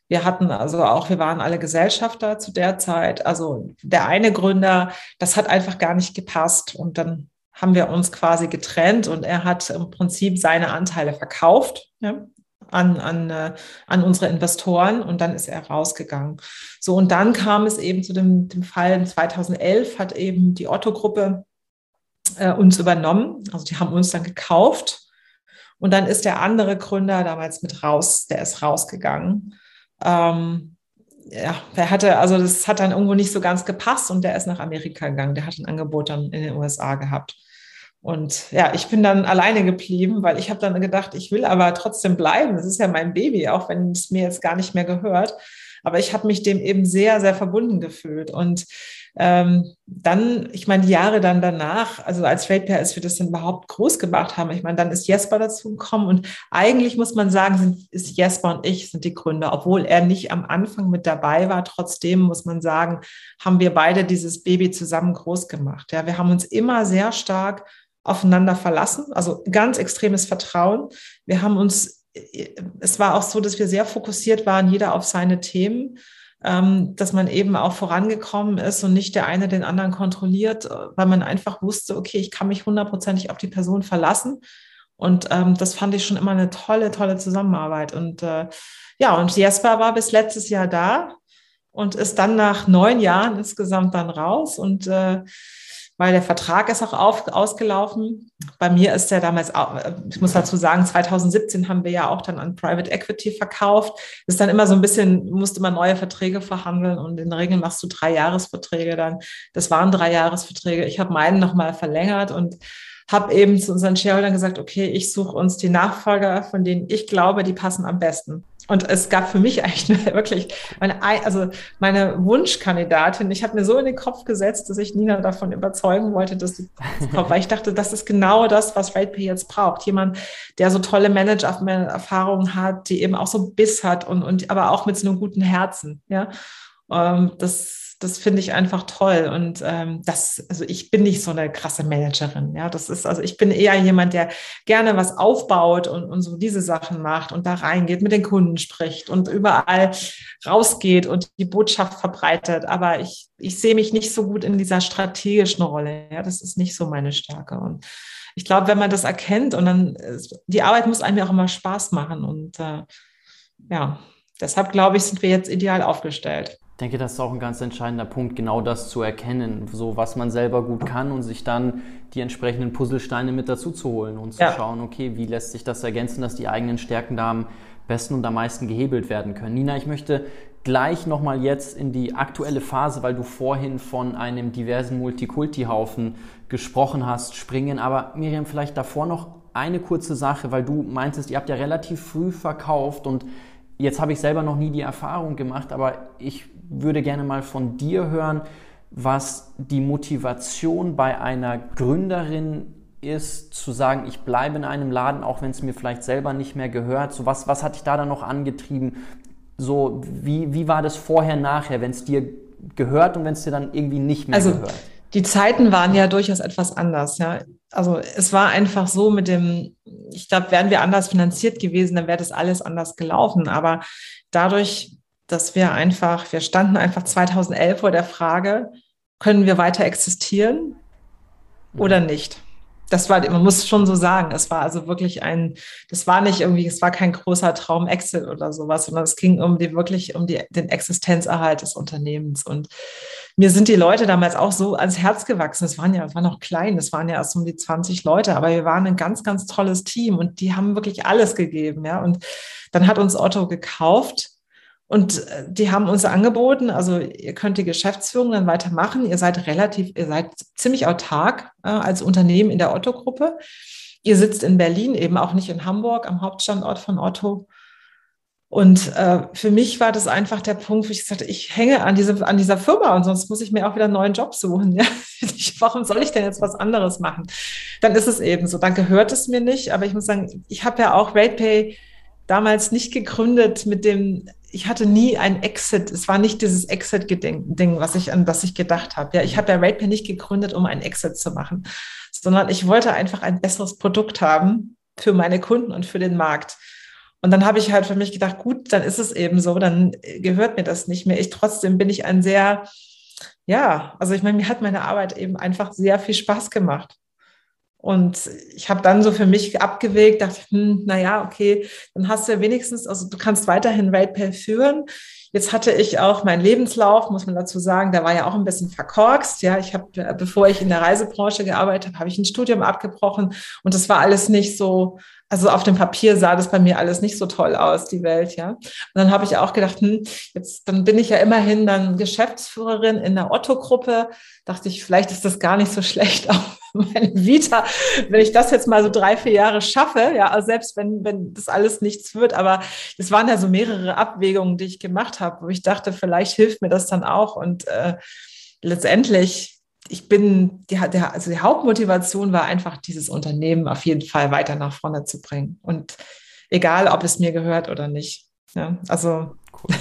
wir hatten also auch, wir waren alle Gesellschafter zu der Zeit. Also der eine Gründer, das hat einfach gar nicht gepasst. Und dann haben wir uns quasi getrennt und er hat im Prinzip seine Anteile verkauft. Ja, an, an, äh, an unsere Investoren und dann ist er rausgegangen. So, und dann kam es eben zu dem, dem Fall 2011 hat eben die Otto-Gruppe äh, uns übernommen. Also die haben uns dann gekauft. Und dann ist der andere Gründer damals mit raus, der ist rausgegangen. Ähm, ja, der hatte, also das hat dann irgendwo nicht so ganz gepasst und der ist nach Amerika gegangen. Der hat ein Angebot dann in den USA gehabt. Und ja, ich bin dann alleine geblieben, weil ich habe dann gedacht, ich will aber trotzdem bleiben. Das ist ja mein Baby, auch wenn es mir jetzt gar nicht mehr gehört. Aber ich habe mich dem eben sehr, sehr verbunden gefühlt. Und ähm, dann, ich meine, die Jahre dann danach, also als RatePair, als wir das dann überhaupt groß gemacht haben, ich meine, dann ist Jesper dazu gekommen und eigentlich muss man sagen, sind, ist Jesper und ich sind die Gründer, obwohl er nicht am Anfang mit dabei war. Trotzdem muss man sagen, haben wir beide dieses Baby zusammen groß gemacht. Ja, wir haben uns immer sehr stark aufeinander verlassen, also ganz extremes Vertrauen. Wir haben uns, es war auch so, dass wir sehr fokussiert waren, jeder auf seine Themen, ähm, dass man eben auch vorangekommen ist und nicht der eine den anderen kontrolliert, weil man einfach wusste, okay, ich kann mich hundertprozentig auf die Person verlassen. Und ähm, das fand ich schon immer eine tolle, tolle Zusammenarbeit. Und äh, ja, und Jesper war bis letztes Jahr da und ist dann nach neun Jahren insgesamt dann raus und äh, weil der Vertrag ist auch auf, ausgelaufen. Bei mir ist der damals, ich muss dazu sagen, 2017 haben wir ja auch dann an Private Equity verkauft. Das ist dann immer so ein bisschen, musste man neue Verträge verhandeln und in der Regel machst du drei Jahresverträge dann. Das waren drei Jahresverträge. Ich habe meinen nochmal verlängert und habe eben zu unseren Shareholdern gesagt, okay, ich suche uns die Nachfolger, von denen ich glaube, die passen am besten. Und es gab für mich eigentlich wirklich meine, also meine Wunschkandidatin. Ich habe mir so in den Kopf gesetzt, dass ich Nina davon überzeugen wollte, dass sie kommt, weil ich dachte, das ist genau das, was RatePay jetzt braucht. Jemand, der so tolle Manager-Erfahrungen hat, die eben auch so Biss hat und, und aber auch mit so einem guten Herzen. Ja, ähm, das das finde ich einfach toll. Und ähm, das, also ich bin nicht so eine krasse Managerin. Ja, das ist, also ich bin eher jemand, der gerne was aufbaut und, und so diese Sachen macht und da reingeht, mit den Kunden spricht und überall rausgeht und die Botschaft verbreitet. Aber ich, ich sehe mich nicht so gut in dieser strategischen Rolle. Ja, das ist nicht so meine Stärke. Und ich glaube, wenn man das erkennt und dann, die Arbeit muss einem ja auch immer Spaß machen. Und äh, ja, deshalb glaube ich, sind wir jetzt ideal aufgestellt. Ich denke, das ist auch ein ganz entscheidender Punkt, genau das zu erkennen, so was man selber gut kann und sich dann die entsprechenden Puzzlesteine mit dazu zu holen und zu ja. schauen, okay, wie lässt sich das ergänzen, dass die eigenen Stärken da am besten und am meisten gehebelt werden können. Nina, ich möchte gleich nochmal jetzt in die aktuelle Phase, weil du vorhin von einem diversen Multikulti-Haufen gesprochen hast, springen. Aber Miriam, vielleicht davor noch eine kurze Sache, weil du meintest, ihr habt ja relativ früh verkauft und jetzt habe ich selber noch nie die Erfahrung gemacht, aber ich würde gerne mal von dir hören, was die Motivation bei einer Gründerin ist, zu sagen, ich bleibe in einem Laden, auch wenn es mir vielleicht selber nicht mehr gehört. So was, was hat dich da dann noch angetrieben? So, wie, wie war das vorher, nachher, wenn es dir gehört und wenn es dir dann irgendwie nicht mehr also, gehört? Die Zeiten waren ja durchaus etwas anders, ja. Also es war einfach so mit dem, ich glaube, wären wir anders finanziert gewesen, dann wäre das alles anders gelaufen. Aber dadurch, dass wir einfach, wir standen einfach 2011 vor der Frage, können wir weiter existieren oder nicht? Das war, man muss schon so sagen, es war also wirklich ein, das war nicht irgendwie, es war kein großer Traum Excel oder sowas, sondern es ging um die wirklich um die, den Existenzerhalt des Unternehmens. Und mir sind die Leute damals auch so ans Herz gewachsen. Es waren ja, es war noch klein, es waren ja erst um die 20 Leute, aber wir waren ein ganz, ganz tolles Team und die haben wirklich alles gegeben, ja. Und dann hat uns Otto gekauft und äh, die haben uns angeboten, also ihr könnt die Geschäftsführung dann weitermachen. Ihr seid relativ, ihr seid ziemlich autark äh, als Unternehmen in der Otto-Gruppe. Ihr sitzt in Berlin, eben auch nicht in Hamburg, am Hauptstandort von Otto. Und äh, für mich war das einfach der Punkt, wo ich gesagt habe, ich hänge an, diese, an dieser Firma und sonst muss ich mir auch wieder einen neuen Job suchen. Ja? warum soll ich denn jetzt was anderes machen? Dann ist es eben so. Dann gehört es mir nicht. Aber ich muss sagen, ich habe ja auch RatePay damals nicht gegründet mit dem ich hatte nie ein Exit. Es war nicht dieses Exit-Ding, was ich an das ich gedacht habe. Ja, ich habe ja RatePay nicht gegründet, um einen Exit zu machen, sondern ich wollte einfach ein besseres Produkt haben für meine Kunden und für den Markt. Und dann habe ich halt für mich gedacht, gut, dann ist es eben so, dann gehört mir das nicht mehr. Ich trotzdem bin ich ein sehr, ja, also ich meine, mir hat meine Arbeit eben einfach sehr viel Spaß gemacht. Und ich habe dann so für mich abgewegt, dachte, hm, naja, okay, dann hast du ja wenigstens, also du kannst weiterhin RatePay führen. Jetzt hatte ich auch meinen Lebenslauf, muss man dazu sagen, der war ja auch ein bisschen verkorkst. Ja, ich habe, bevor ich in der Reisebranche gearbeitet habe, habe ich ein Studium abgebrochen und das war alles nicht so, also auf dem Papier sah das bei mir alles nicht so toll aus, die Welt, ja. Und dann habe ich auch gedacht, hm, jetzt, dann bin ich ja immerhin dann Geschäftsführerin in der Otto-Gruppe. Dachte ich, vielleicht ist das gar nicht so schlecht, auch meine Vita, wenn ich das jetzt mal so drei, vier Jahre schaffe, ja, also selbst wenn, wenn das alles nichts wird, aber es waren ja so mehrere Abwägungen, die ich gemacht habe, wo ich dachte, vielleicht hilft mir das dann auch und äh, letztendlich ich bin, die, der, also die Hauptmotivation war einfach, dieses Unternehmen auf jeden Fall weiter nach vorne zu bringen. Und egal, ob es mir gehört oder nicht. Ja, also cool.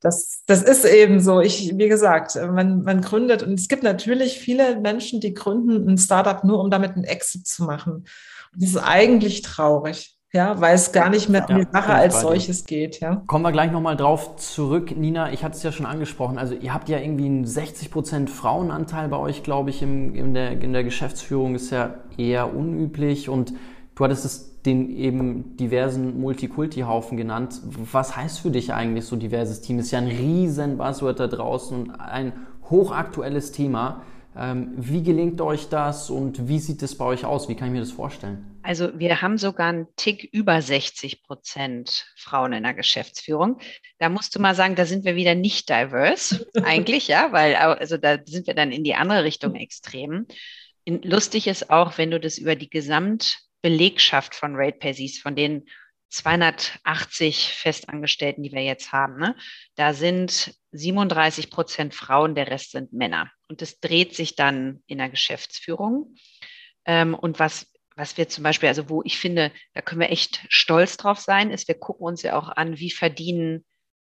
Das, das ist eben so. Ich, wie gesagt, man, man gründet und es gibt natürlich viele Menschen, die gründen ein Startup nur, um damit einen Exit zu machen. Und das ist eigentlich traurig ja, weil es gar nicht mehr um die Sache als solches geht. Ja. Kommen wir gleich nochmal drauf zurück. Nina, ich hatte es ja schon angesprochen, also ihr habt ja irgendwie einen 60% Frauenanteil bei euch, glaube ich, im, in, der, in der Geschäftsführung, ist ja eher unüblich und du hattest es den eben diversen Multikulti-Haufen genannt. Was heißt für dich eigentlich so diverses Team? Ist ja ein riesen Buzzword da draußen und ein hochaktuelles Thema. Ähm, wie gelingt euch das und wie sieht es bei euch aus? Wie kann ich mir das vorstellen? Also wir haben sogar einen Tick über 60 Prozent Frauen in der Geschäftsführung. Da musst du mal sagen, da sind wir wieder nicht diverse, eigentlich, ja, weil also da sind wir dann in die andere Richtung extrem. Lustig ist auch, wenn du das über die Gesamtbelegschaft von RatePay siehst, von den 280 Festangestellten, die wir jetzt haben, ne? da sind 37 Prozent Frauen, der Rest sind Männer. Und das dreht sich dann in der Geschäftsführung. Ähm, und was, was wir zum Beispiel, also wo ich finde, da können wir echt stolz drauf sein, ist, wir gucken uns ja auch an, wie verdienen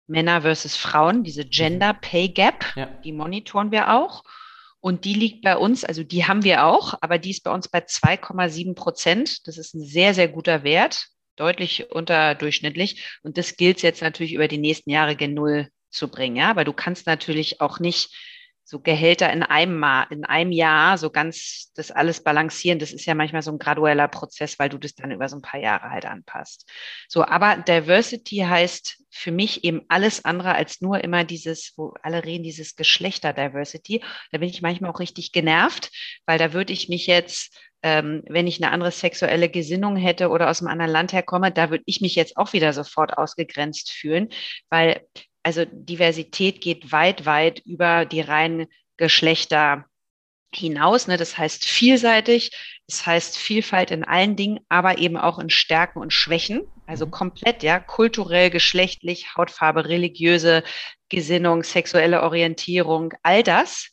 Männer versus Frauen, diese Gender Pay Gap, ja. die monitoren wir auch. Und die liegt bei uns, also die haben wir auch, aber die ist bei uns bei 2,7 Prozent. Das ist ein sehr, sehr guter Wert deutlich unterdurchschnittlich. Und das gilt jetzt natürlich über die nächsten Jahre gen Null zu bringen. Ja, aber du kannst natürlich auch nicht so Gehälter in einem, in einem Jahr so ganz das alles balancieren. Das ist ja manchmal so ein gradueller Prozess, weil du das dann über so ein paar Jahre halt anpasst. So, aber Diversity heißt für mich eben alles andere als nur immer dieses, wo alle reden, dieses Geschlechter-Diversity. Da bin ich manchmal auch richtig genervt, weil da würde ich mich jetzt ähm, wenn ich eine andere sexuelle Gesinnung hätte oder aus einem anderen Land herkomme, da würde ich mich jetzt auch wieder sofort ausgegrenzt fühlen, weil also Diversität geht weit, weit über die reinen Geschlechter hinaus. Ne? Das heißt vielseitig, das heißt Vielfalt in allen Dingen, aber eben auch in Stärken und Schwächen. Also mhm. komplett, ja, kulturell, geschlechtlich, Hautfarbe, religiöse Gesinnung, sexuelle Orientierung, all das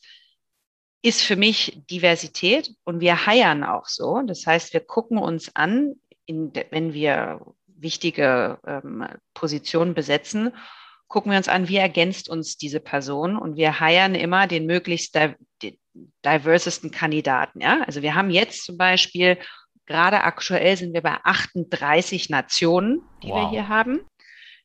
ist für mich Diversität und wir heiern auch so. Das heißt, wir gucken uns an, in, wenn wir wichtige ähm, Positionen besetzen, gucken wir uns an, wie ergänzt uns diese Person und wir heiern immer den möglichst di diversesten Kandidaten. Ja? Also wir haben jetzt zum Beispiel, gerade aktuell sind wir bei 38 Nationen, die wow. wir hier haben.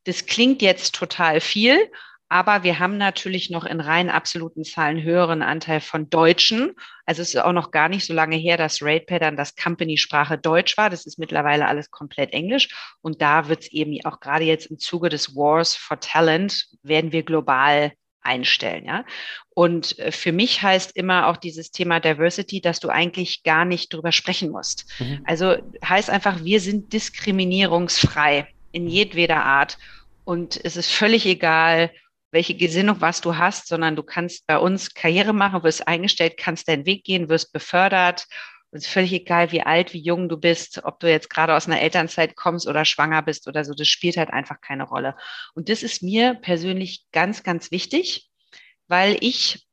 Das klingt jetzt total viel, aber wir haben natürlich noch in rein absoluten Zahlen höheren Anteil von Deutschen. Also es ist auch noch gar nicht so lange her, dass RatePay dann das Company-Sprache Deutsch war. Das ist mittlerweile alles komplett Englisch. Und da wird es eben auch gerade jetzt im Zuge des Wars for Talent, werden wir global einstellen. Ja? Und äh, für mich heißt immer auch dieses Thema Diversity, dass du eigentlich gar nicht drüber sprechen musst. Mhm. Also heißt einfach, wir sind diskriminierungsfrei in jedweder Art. Und es ist völlig egal, welche Gesinnung, was du hast, sondern du kannst bei uns Karriere machen, wirst eingestellt, kannst deinen Weg gehen, wirst befördert. Es ist völlig egal, wie alt, wie jung du bist, ob du jetzt gerade aus einer Elternzeit kommst oder schwanger bist oder so, das spielt halt einfach keine Rolle. Und das ist mir persönlich ganz, ganz wichtig, weil ich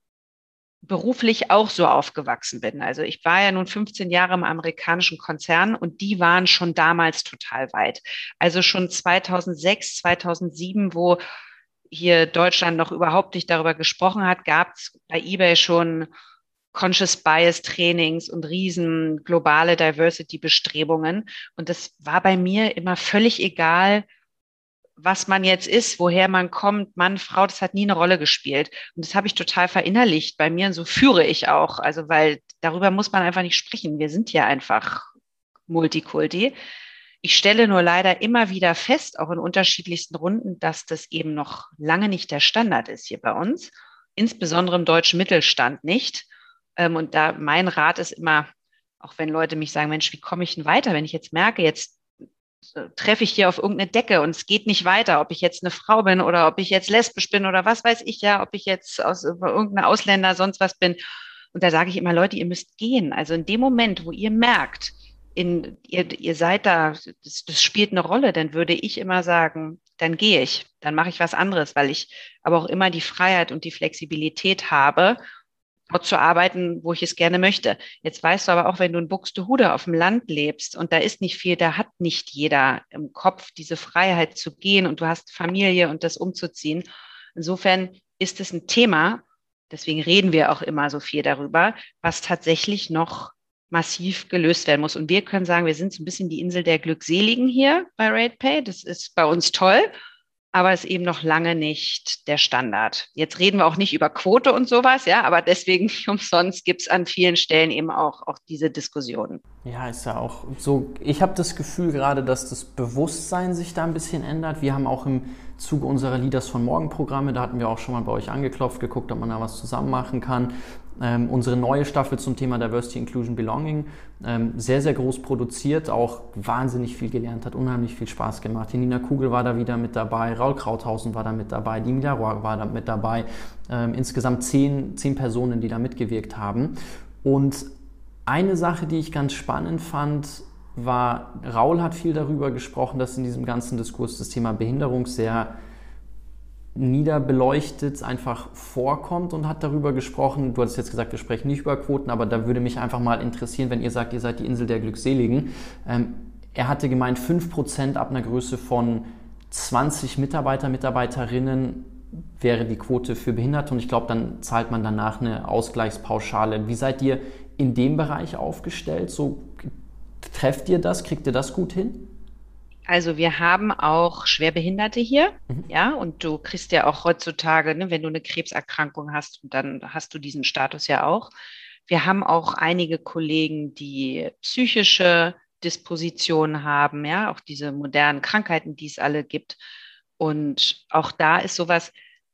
beruflich auch so aufgewachsen bin. Also ich war ja nun 15 Jahre im amerikanischen Konzern und die waren schon damals total weit. Also schon 2006, 2007, wo hier Deutschland noch überhaupt nicht darüber gesprochen hat, gab es bei eBay schon Conscious Bias Trainings und riesen globale Diversity Bestrebungen. Und das war bei mir immer völlig egal, was man jetzt ist, woher man kommt, Mann, Frau, das hat nie eine Rolle gespielt. Und das habe ich total verinnerlicht bei mir und so führe ich auch. Also, weil darüber muss man einfach nicht sprechen. Wir sind ja einfach Multikulti. Ich stelle nur leider immer wieder fest, auch in unterschiedlichsten Runden, dass das eben noch lange nicht der Standard ist hier bei uns, insbesondere im deutschen Mittelstand nicht. Ähm, und da mein Rat ist immer, auch wenn Leute mich sagen, Mensch, wie komme ich denn weiter, wenn ich jetzt merke, jetzt treffe ich hier auf irgendeine Decke und es geht nicht weiter, ob ich jetzt eine Frau bin oder ob ich jetzt lesbisch bin oder was weiß ich ja, ob ich jetzt aus irgendeiner Ausländer sonst was bin. Und da sage ich immer, Leute, ihr müsst gehen. Also in dem Moment, wo ihr merkt, in, ihr, ihr seid da, das, das spielt eine Rolle, dann würde ich immer sagen, dann gehe ich, dann mache ich was anderes, weil ich aber auch immer die Freiheit und die Flexibilität habe dort zu arbeiten, wo ich es gerne möchte. Jetzt weißt du aber auch, wenn du in Buxtehude auf dem Land lebst und da ist nicht viel, da hat nicht jeder im Kopf diese Freiheit zu gehen und du hast Familie und das umzuziehen. Insofern ist es ein Thema, deswegen reden wir auch immer so viel darüber, was tatsächlich noch massiv gelöst werden muss. Und wir können sagen, wir sind so ein bisschen die Insel der Glückseligen hier bei RatePay. Das ist bei uns toll aber ist eben noch lange nicht der Standard. Jetzt reden wir auch nicht über Quote und sowas, ja, aber deswegen umsonst gibt es an vielen Stellen eben auch, auch diese Diskussionen. Ja, ist ja auch so. Ich habe das Gefühl gerade, dass das Bewusstsein sich da ein bisschen ändert. Wir haben auch im Zuge unserer Leaders von Morgen Programme, da hatten wir auch schon mal bei euch angeklopft, geguckt, ob man da was zusammen machen kann ähm, unsere neue Staffel zum Thema Diversity, Inclusion, Belonging. Ähm, sehr, sehr groß produziert, auch wahnsinnig viel gelernt, hat unheimlich viel Spaß gemacht. Die Nina Kugel war da wieder mit dabei, Raul Krauthausen war da mit dabei, die Mila Roy war da mit dabei. Ähm, insgesamt zehn, zehn Personen, die da mitgewirkt haben. Und eine Sache, die ich ganz spannend fand, war, Raul hat viel darüber gesprochen, dass in diesem ganzen Diskurs das Thema Behinderung sehr niederbeleuchtet einfach vorkommt und hat darüber gesprochen. Du hattest jetzt gesagt, wir sprechen nicht über Quoten, aber da würde mich einfach mal interessieren, wenn ihr sagt, ihr seid die Insel der Glückseligen. Ähm, er hatte gemeint, 5% ab einer Größe von 20 Mitarbeiter, Mitarbeiterinnen wäre die Quote für Behinderte und ich glaube, dann zahlt man danach eine Ausgleichspauschale. Wie seid ihr in dem Bereich aufgestellt? So trefft ihr das? Kriegt ihr das gut hin? Also wir haben auch Schwerbehinderte hier, mhm. ja, und du kriegst ja auch heutzutage, ne, wenn du eine Krebserkrankung hast, dann hast du diesen Status ja auch. Wir haben auch einige Kollegen, die psychische Dispositionen haben, ja, auch diese modernen Krankheiten, die es alle gibt. Und auch da ist sowas,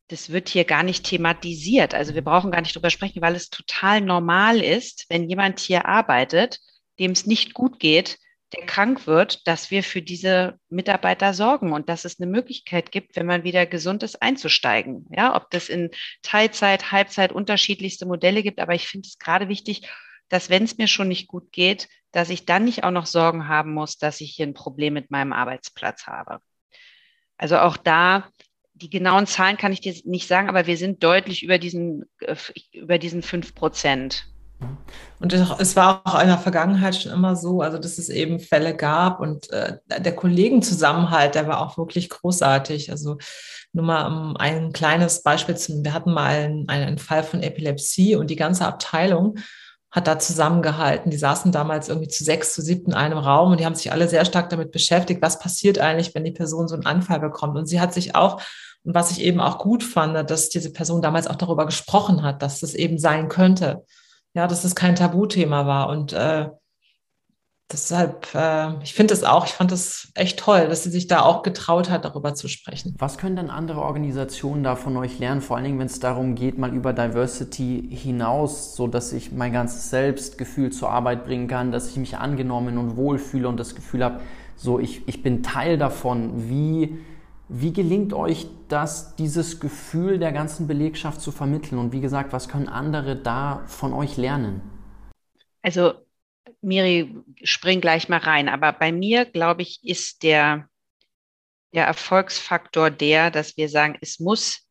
das wird hier gar nicht thematisiert. Also wir brauchen gar nicht drüber sprechen, weil es total normal ist, wenn jemand hier arbeitet, dem es nicht gut geht, der krank wird, dass wir für diese Mitarbeiter sorgen und dass es eine Möglichkeit gibt, wenn man wieder gesund ist, einzusteigen. Ja, ob das in Teilzeit, Halbzeit unterschiedlichste Modelle gibt. Aber ich finde es gerade wichtig, dass wenn es mir schon nicht gut geht, dass ich dann nicht auch noch Sorgen haben muss, dass ich hier ein Problem mit meinem Arbeitsplatz habe. Also auch da, die genauen Zahlen kann ich dir nicht sagen, aber wir sind deutlich über diesen, äh, über diesen fünf Prozent. Und es war auch in der Vergangenheit schon immer so, also dass es eben Fälle gab und äh, der Kollegenzusammenhalt, der war auch wirklich großartig. Also nur mal um ein kleines Beispiel zu, wir hatten mal einen, einen Fall von Epilepsie und die ganze Abteilung hat da zusammengehalten. Die saßen damals irgendwie zu sechs, zu siebten in einem Raum und die haben sich alle sehr stark damit beschäftigt, was passiert eigentlich, wenn die Person so einen Anfall bekommt. Und sie hat sich auch, und was ich eben auch gut fand, dass diese Person damals auch darüber gesprochen hat, dass das eben sein könnte ja, dass es kein Tabuthema war. Und äh, deshalb, äh, ich finde es auch, ich fand es echt toll, dass sie sich da auch getraut hat, darüber zu sprechen. Was können denn andere Organisationen da von euch lernen, vor allen Dingen, wenn es darum geht, mal über Diversity hinaus, so dass ich mein ganzes Selbstgefühl zur Arbeit bringen kann, dass ich mich angenommen und wohlfühle und das Gefühl habe, so ich, ich bin Teil davon. Wie wie gelingt euch das, dieses Gefühl der ganzen Belegschaft zu vermitteln? Und wie gesagt, was können andere da von euch lernen? Also, Miri, spring gleich mal rein. Aber bei mir, glaube ich, ist der, der Erfolgsfaktor der, dass wir sagen, es muss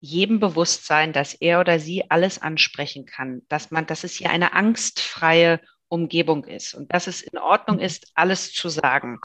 jedem bewusst sein, dass er oder sie alles ansprechen kann, dass man, dass es hier eine angstfreie Umgebung ist und dass es in Ordnung ist, alles zu sagen.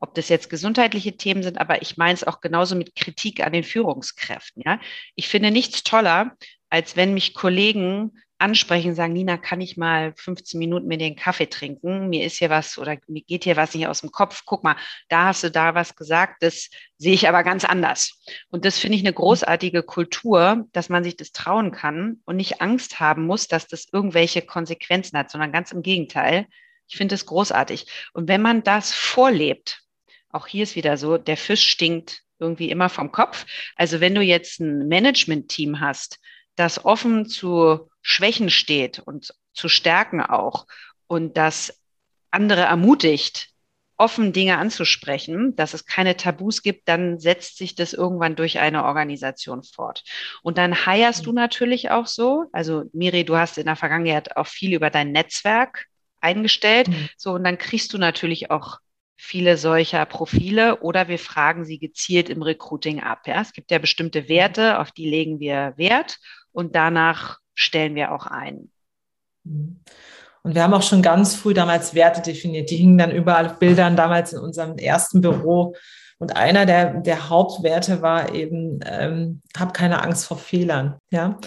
Ob das jetzt gesundheitliche Themen sind, aber ich meine es auch genauso mit Kritik an den Führungskräften. Ja, ich finde nichts toller, als wenn mich Kollegen ansprechen, sagen, Nina, kann ich mal 15 Minuten mit den Kaffee trinken? Mir ist hier was oder mir geht hier was nicht aus dem Kopf. Guck mal, da hast du da was gesagt, das sehe ich aber ganz anders. Und das finde ich eine großartige Kultur, dass man sich das trauen kann und nicht Angst haben muss, dass das irgendwelche Konsequenzen hat, sondern ganz im Gegenteil. Ich finde es großartig. Und wenn man das vorlebt, auch hier ist wieder so, der Fisch stinkt irgendwie immer vom Kopf. Also wenn du jetzt ein Management-Team hast, das offen zu Schwächen steht und zu Stärken auch und das andere ermutigt, offen Dinge anzusprechen, dass es keine Tabus gibt, dann setzt sich das irgendwann durch eine Organisation fort. Und dann heierst du natürlich auch so. Also Miri, du hast in der Vergangenheit auch viel über dein Netzwerk eingestellt. Mhm. So, und dann kriegst du natürlich auch viele solcher Profile oder wir fragen sie gezielt im Recruiting ab. Ja? Es gibt ja bestimmte Werte, auf die legen wir Wert und danach stellen wir auch ein. Mhm. Und wir haben auch schon ganz früh damals Werte definiert. Die hingen dann überall auf Bildern damals in unserem ersten Büro. Und einer der, der Hauptwerte war eben, ähm, hab keine Angst vor Fehlern. Ja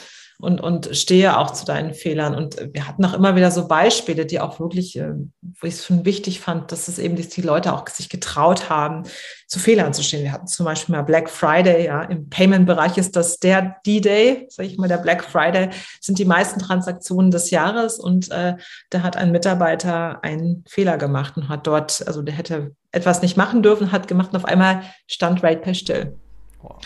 und, und stehe auch zu deinen Fehlern. Und wir hatten auch immer wieder so Beispiele, die auch wirklich, äh, wo ich es schon wichtig fand, dass es eben, dass die Leute auch sich getraut haben, zu Fehlern zu stehen. Wir hatten zum Beispiel mal Black Friday, ja, im Payment-Bereich ist das der D-Day, sage ich mal, der Black Friday sind die meisten Transaktionen des Jahres und äh, da hat ein Mitarbeiter einen Fehler gemacht und hat dort, also der hätte etwas nicht machen dürfen, hat gemacht und auf einmal stand Rate per still. Wow.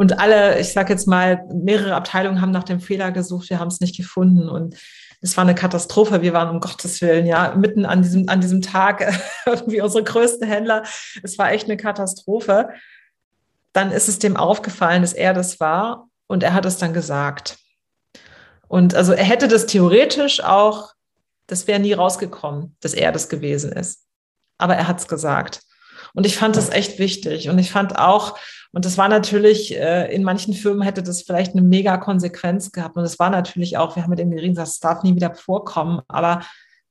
Und alle, ich sage jetzt mal, mehrere Abteilungen haben nach dem Fehler gesucht, wir haben es nicht gefunden. Und es war eine Katastrophe. Wir waren um Gottes Willen, ja, mitten an diesem, an diesem Tag irgendwie unsere größten Händler. Es war echt eine Katastrophe. Dann ist es dem aufgefallen, dass er das war und er hat es dann gesagt. Und also er hätte das theoretisch auch, das wäre nie rausgekommen, dass er das gewesen ist. Aber er hat es gesagt. Und ich fand das echt wichtig. Und ich fand auch, und das war natürlich, äh, in manchen Firmen hätte das vielleicht eine mega Konsequenz gehabt. Und es war natürlich auch, wir haben mit ihm geredet, das darf nie wieder vorkommen. Aber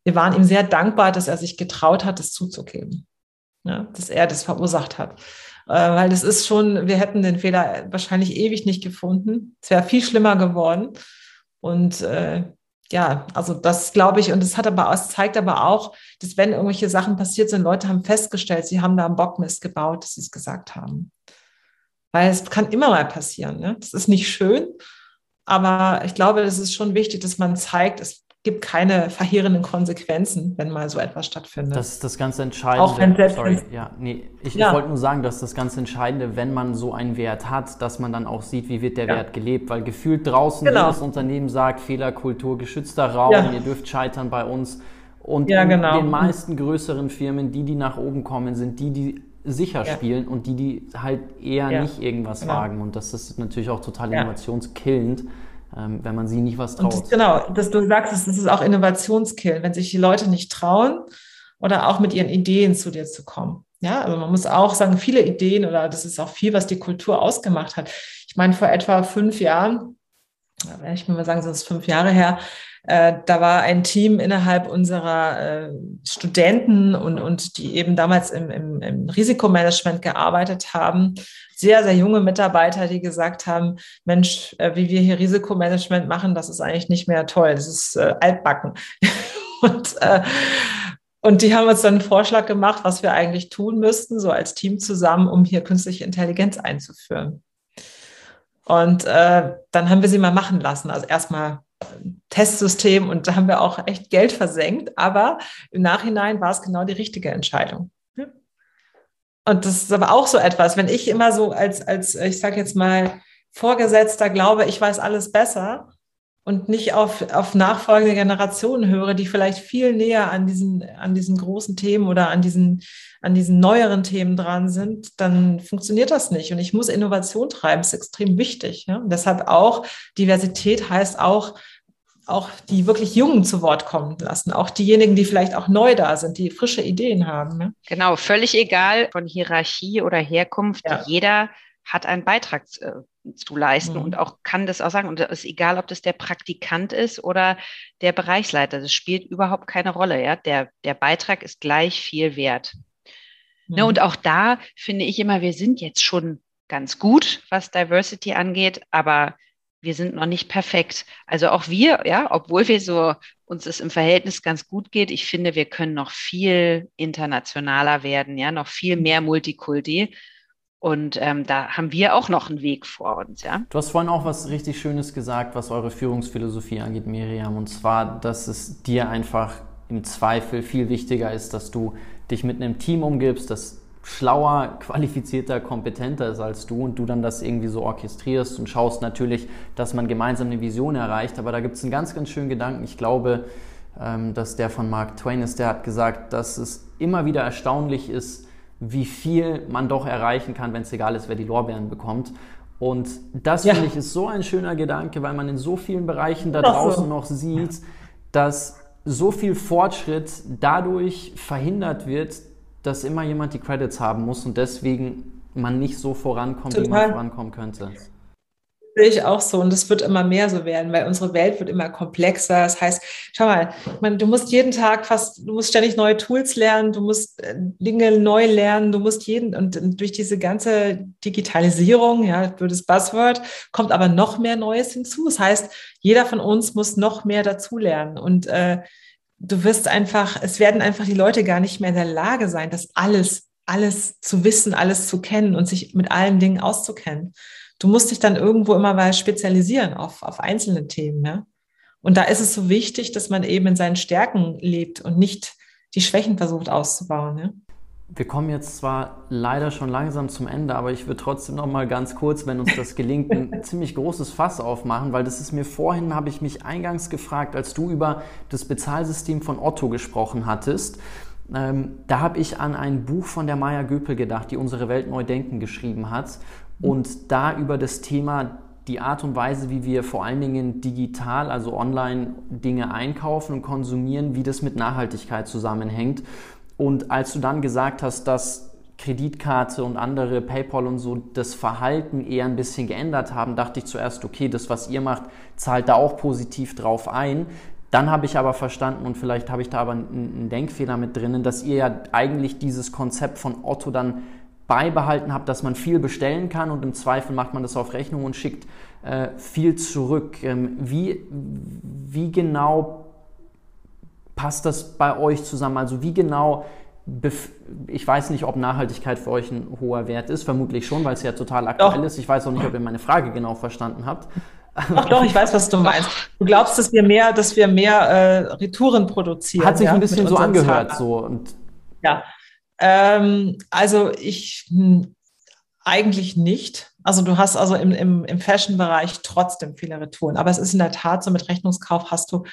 wir waren ihm sehr dankbar, dass er sich getraut hat, das zuzugeben. Ja, dass er das verursacht hat. Äh, weil das ist schon, wir hätten den Fehler wahrscheinlich ewig nicht gefunden. Es wäre viel schlimmer geworden. Und äh, ja, also das glaube ich, und es hat aber, es zeigt aber auch, dass wenn irgendwelche Sachen passiert sind, Leute haben festgestellt, sie haben da einen Bockmist gebaut, dass sie es gesagt haben. Weil es kann immer mal passieren. Ne? Das ist nicht schön, aber ich glaube, es ist schon wichtig, dass man zeigt, es gibt keine verheerenden Konsequenzen, wenn mal so etwas stattfindet. Das ist das ganz Entscheidende. Auch wenn selbst Sorry, ja, nee, ich, ja. ich wollte nur sagen, dass das ganz Entscheidende, wenn man so einen Wert hat, dass man dann auch sieht, wie wird der ja. Wert gelebt, weil gefühlt draußen genau. jedes Unternehmen sagt, Fehlerkultur, geschützter Raum, ja. ihr dürft scheitern bei uns. Und ja, genau. in den meisten größeren Firmen, die, die nach oben kommen, sind die, die sicher spielen und die, die halt eher nicht irgendwas genau. wagen. Und das ist natürlich auch total innovationskillend ähm, wenn man sie nicht was traut. Das, genau, dass du sagst, das ist auch Innovationskill, wenn sich die Leute nicht trauen oder auch mit ihren Ideen zu dir zu kommen. Ja, also man muss auch sagen, viele Ideen oder das ist auch viel, was die Kultur ausgemacht hat. Ich meine, vor etwa fünf Jahren, ich will mal sagen, sind es fünf Jahre her, äh, da war ein Team innerhalb unserer äh, Studenten und, und die eben damals im, im, im Risikomanagement gearbeitet haben. Sehr, sehr junge Mitarbeiter, die gesagt haben, Mensch, äh, wie wir hier Risikomanagement machen, das ist eigentlich nicht mehr toll, das ist äh, altbacken. und, äh, und die haben uns dann einen Vorschlag gemacht, was wir eigentlich tun müssten, so als Team zusammen, um hier künstliche Intelligenz einzuführen. Und äh, dann haben wir sie mal machen lassen. Also erstmal Testsystem und da haben wir auch echt Geld versenkt, aber im Nachhinein war es genau die richtige Entscheidung. Und das ist aber auch so etwas, wenn ich immer so als, als ich sage jetzt mal, Vorgesetzter glaube, ich weiß alles besser und nicht auf, auf nachfolgende Generationen höre, die vielleicht viel näher an diesen, an diesen großen Themen oder an diesen, an diesen neueren Themen dran sind, dann funktioniert das nicht. Und ich muss Innovation treiben, ist extrem wichtig. Ja? Und deshalb auch Diversität heißt auch, auch die wirklich Jungen zu Wort kommen lassen, auch diejenigen, die vielleicht auch neu da sind, die frische Ideen haben. Ne? Genau, völlig egal von Hierarchie oder Herkunft. Ja. Jeder hat einen Beitrag äh, zu leisten mhm. und auch kann das auch sagen. Und es ist egal, ob das der Praktikant ist oder der Bereichsleiter. Das spielt überhaupt keine Rolle. Ja? Der, der Beitrag ist gleich viel wert. Ne, mhm. Ne, und auch da finde ich immer, wir sind jetzt schon ganz gut, was Diversity angeht, aber wir sind noch nicht perfekt. Also auch wir, ja, obwohl wir so uns es im Verhältnis ganz gut geht, ich finde, wir können noch viel internationaler werden, ja, noch viel mehr Multikulti. Und ähm, da haben wir auch noch einen Weg vor uns, ja. Du hast vorhin auch was richtig Schönes gesagt, was eure Führungsphilosophie angeht, Miriam. Und zwar, dass es dir einfach im Zweifel viel wichtiger ist, dass du dich mit einem Team umgibst, das schlauer, qualifizierter, kompetenter ist als du und du dann das irgendwie so orchestrierst und schaust natürlich, dass man gemeinsam eine Vision erreicht. Aber da gibt es einen ganz, ganz schönen Gedanken. Ich glaube, ähm, dass der von Mark Twain ist, der hat gesagt, dass es immer wieder erstaunlich ist, wie viel man doch erreichen kann, wenn es egal ist, wer die Lorbeeren bekommt. Und das ja. finde ich ist so ein schöner Gedanke, weil man in so vielen Bereichen da draußen so. noch sieht, dass so viel Fortschritt dadurch verhindert wird, dass immer jemand die Credits haben muss und deswegen man nicht so vorankommt, Total. wie man vorankommen könnte. Sehe ich auch so und es wird immer mehr so werden, weil unsere Welt wird immer komplexer. Das heißt, schau mal, man, du musst jeden Tag fast, du musst ständig neue Tools lernen, du musst äh, Dinge neu lernen, du musst jeden und durch diese ganze Digitalisierung, ja, das Buzzword, kommt aber noch mehr Neues hinzu. Das heißt, jeder von uns muss noch mehr dazulernen und äh, du wirst einfach, es werden einfach die Leute gar nicht mehr in der Lage sein, das alles, alles zu wissen, alles zu kennen und sich mit allen Dingen auszukennen. Du musst dich dann irgendwo immer mal spezialisieren auf, auf einzelne Themen. Ja? Und da ist es so wichtig, dass man eben in seinen Stärken lebt und nicht die Schwächen versucht auszubauen. Ja? Wir kommen jetzt zwar leider schon langsam zum Ende, aber ich würde trotzdem noch mal ganz kurz, wenn uns das gelingt, ein ziemlich großes Fass aufmachen, weil das ist mir vorhin, habe ich mich eingangs gefragt, als du über das Bezahlsystem von Otto gesprochen hattest. Ähm, da habe ich an ein Buch von der Maya Göpel gedacht, die unsere Welt neu denken geschrieben hat und da über das Thema die Art und Weise, wie wir vor allen Dingen digital, also online Dinge einkaufen und konsumieren, wie das mit Nachhaltigkeit zusammenhängt. Und als du dann gesagt hast, dass Kreditkarte und andere PayPal und so das Verhalten eher ein bisschen geändert haben, dachte ich zuerst, okay, das, was ihr macht, zahlt da auch positiv drauf ein. Dann habe ich aber verstanden und vielleicht habe ich da aber einen Denkfehler mit drinnen, dass ihr ja eigentlich dieses Konzept von Otto dann beibehalten habt, dass man viel bestellen kann und im Zweifel macht man das auf Rechnung und schickt äh, viel zurück. Ähm, wie, wie genau passt das bei euch zusammen? Also wie genau, ich weiß nicht, ob Nachhaltigkeit für euch ein hoher Wert ist, vermutlich schon, weil es ja total aktuell doch. ist. Ich weiß auch nicht, ob ihr meine Frage genau verstanden habt. Doch, doch, ich weiß, was du meinst. Du glaubst, dass wir mehr, dass wir mehr äh, Retouren produzieren. Hat sich ja, ein bisschen so angehört, so und ja. Ähm, also ich hm, eigentlich nicht. Also du hast also im, im, im Fashion-Bereich trotzdem viele Retouren. Aber es ist in der Tat so, mit Rechnungskauf hast du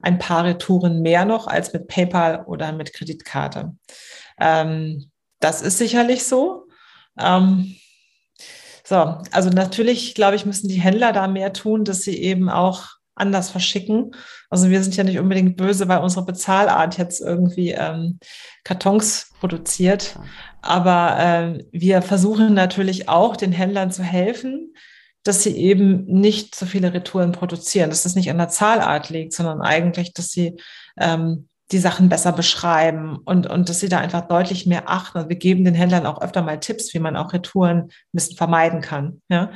ein paar Retouren mehr noch als mit PayPal oder mit Kreditkarte. Ähm, das ist sicherlich so. Ähm, so, also natürlich, glaube ich, müssen die Händler da mehr tun, dass sie eben auch anders verschicken. Also wir sind ja nicht unbedingt böse, weil unsere Bezahlart jetzt irgendwie ähm, Kartons produziert. Aber äh, wir versuchen natürlich auch den Händlern zu helfen, dass sie eben nicht so viele Retouren produzieren, dass das nicht an der Zahlart liegt, sondern eigentlich, dass sie ähm, die Sachen besser beschreiben und, und dass sie da einfach deutlich mehr achten. Und wir geben den Händlern auch öfter mal Tipps, wie man auch Retouren ein bisschen vermeiden kann. Ja?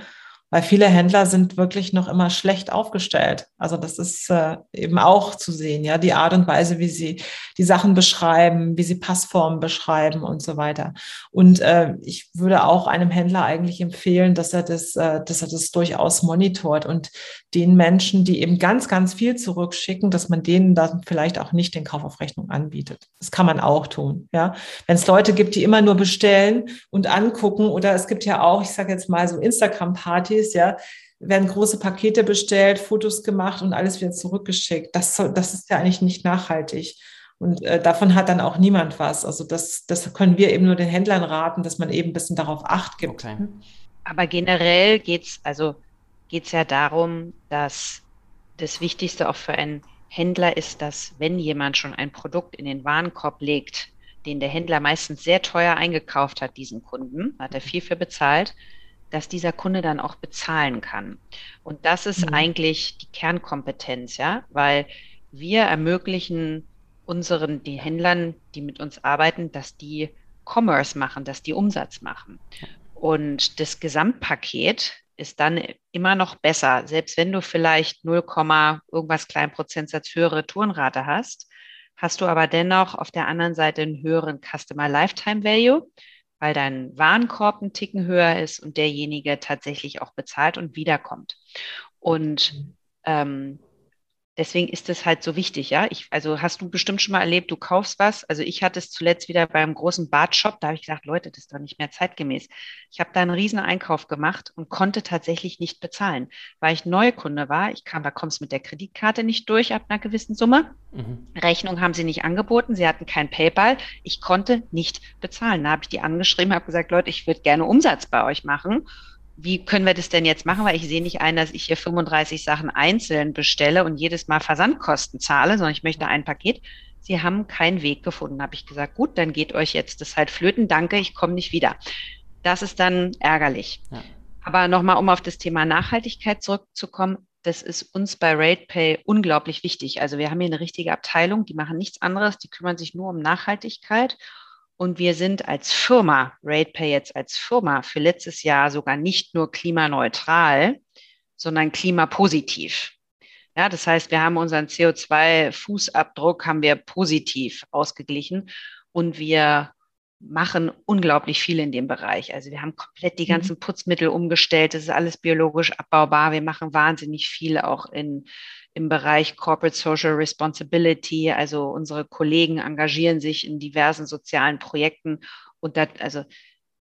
Weil viele Händler sind wirklich noch immer schlecht aufgestellt. Also das ist äh, eben auch zu sehen, ja, die Art und Weise, wie sie die Sachen beschreiben, wie sie Passformen beschreiben und so weiter. Und äh, ich würde auch einem Händler eigentlich empfehlen, dass er das, äh, dass er das durchaus monitort und den Menschen, die eben ganz, ganz viel zurückschicken, dass man denen dann vielleicht auch nicht den Kauf auf Rechnung anbietet. Das kann man auch tun, ja. Wenn es Leute gibt, die immer nur bestellen und angucken, oder es gibt ja auch, ich sage jetzt mal so Instagram-Partys, Partys, ja, werden große Pakete bestellt, Fotos gemacht und alles wieder zurückgeschickt. Das, das ist ja eigentlich nicht nachhaltig. Und äh, davon hat dann auch niemand was. Also das, das können wir eben nur den Händlern raten, dass man eben ein bisschen darauf Acht gibt. Okay. Aber generell geht es also geht's ja darum, dass das Wichtigste auch für einen Händler ist, dass wenn jemand schon ein Produkt in den Warenkorb legt, den der Händler meistens sehr teuer eingekauft hat, diesen Kunden, hat er viel für bezahlt, dass dieser Kunde dann auch bezahlen kann. Und das ist mhm. eigentlich die Kernkompetenz, ja, weil wir ermöglichen unseren, die Händlern, die mit uns arbeiten, dass die Commerce machen, dass die Umsatz machen. Und das Gesamtpaket ist dann immer noch besser, selbst wenn du vielleicht 0, irgendwas kleinen Prozentsatz höhere Tourenrate hast, hast du aber dennoch auf der anderen Seite einen höheren Customer Lifetime Value, weil dein Warenkorb ein Ticken höher ist und derjenige tatsächlich auch bezahlt und wiederkommt. Und mhm. ähm, deswegen ist es halt so wichtig, ja. Ich, also hast du bestimmt schon mal erlebt, du kaufst was. Also ich hatte es zuletzt wieder beim großen Badshop, da habe ich gesagt, Leute, das ist doch nicht mehr zeitgemäß. Ich habe da einen riesen Einkauf gemacht und konnte tatsächlich nicht bezahlen, weil ich Neukunde war. Ich kam, da kommst mit der Kreditkarte nicht durch ab einer gewissen Summe. Mhm. Rechnung haben sie nicht angeboten, sie hatten kein PayPal. Ich konnte nicht bezahlen. Da habe ich die angeschrieben, habe gesagt, Leute, ich würde gerne Umsatz bei euch machen wie können wir das denn jetzt machen? Weil ich sehe nicht ein, dass ich hier 35 Sachen einzeln bestelle und jedes Mal Versandkosten zahle, sondern ich möchte ein Paket. Sie haben keinen Weg gefunden. Habe ich gesagt, gut, dann geht euch jetzt das halt flöten. Danke, ich komme nicht wieder. Das ist dann ärgerlich. Ja. Aber nochmal, um auf das Thema Nachhaltigkeit zurückzukommen, das ist uns bei RatePay unglaublich wichtig. Also wir haben hier eine richtige Abteilung, die machen nichts anderes, die kümmern sich nur um Nachhaltigkeit. Und wir sind als Firma, RatePay jetzt als Firma, für letztes Jahr sogar nicht nur klimaneutral, sondern klimapositiv. Ja, das heißt, wir haben unseren CO2-Fußabdruck haben wir positiv ausgeglichen und wir machen unglaublich viel in dem Bereich. Also wir haben komplett die mhm. ganzen Putzmittel umgestellt. Das ist alles biologisch abbaubar. Wir machen wahnsinnig viel auch in im Bereich Corporate Social Responsibility. Also unsere Kollegen engagieren sich in diversen sozialen Projekten und das, also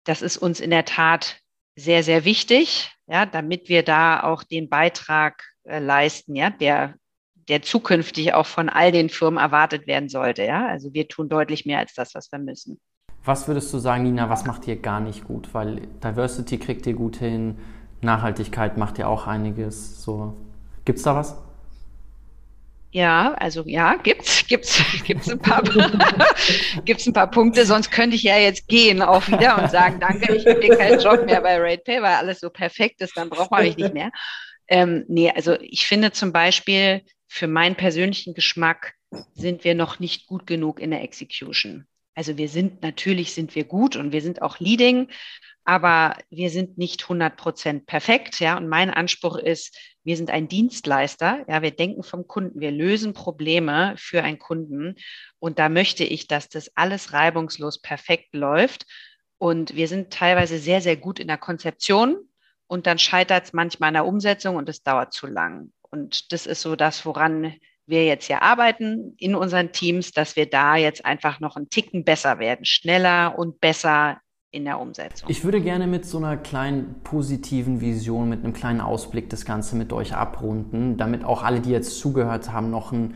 das ist uns in der Tat sehr, sehr wichtig, ja, damit wir da auch den Beitrag äh, leisten, ja, der, der zukünftig auch von all den Firmen erwartet werden sollte. Ja, also wir tun deutlich mehr als das, was wir müssen. Was würdest du sagen, Nina, was macht ihr gar nicht gut? Weil Diversity kriegt ihr gut hin, Nachhaltigkeit macht ihr auch einiges. So, gibt's da was? Ja, also ja, gibt's, gibt's, gibt's ein paar, gibt's ein paar Punkte. Sonst könnte ich ja jetzt gehen auch wieder und sagen, danke, ich dir keinen Job mehr bei RatePay, weil alles so perfekt ist, dann braucht man mich nicht mehr. Ähm, nee, also ich finde zum Beispiel für meinen persönlichen Geschmack sind wir noch nicht gut genug in der Execution. Also wir sind, natürlich sind wir gut und wir sind auch leading, aber wir sind nicht 100 Prozent perfekt. Ja, und mein Anspruch ist, wir sind ein Dienstleister. Ja, wir denken vom Kunden, wir lösen Probleme für einen Kunden. Und da möchte ich, dass das alles reibungslos perfekt läuft. Und wir sind teilweise sehr, sehr gut in der Konzeption. Und dann scheitert es manchmal an der Umsetzung und es dauert zu lang. Und das ist so das, woran wir jetzt ja arbeiten in unseren Teams, dass wir da jetzt einfach noch einen Ticken besser werden, schneller und besser in der Umsetzung. Ich würde gerne mit so einer kleinen positiven Vision, mit einem kleinen Ausblick das Ganze mit euch abrunden, damit auch alle, die jetzt zugehört haben, noch ein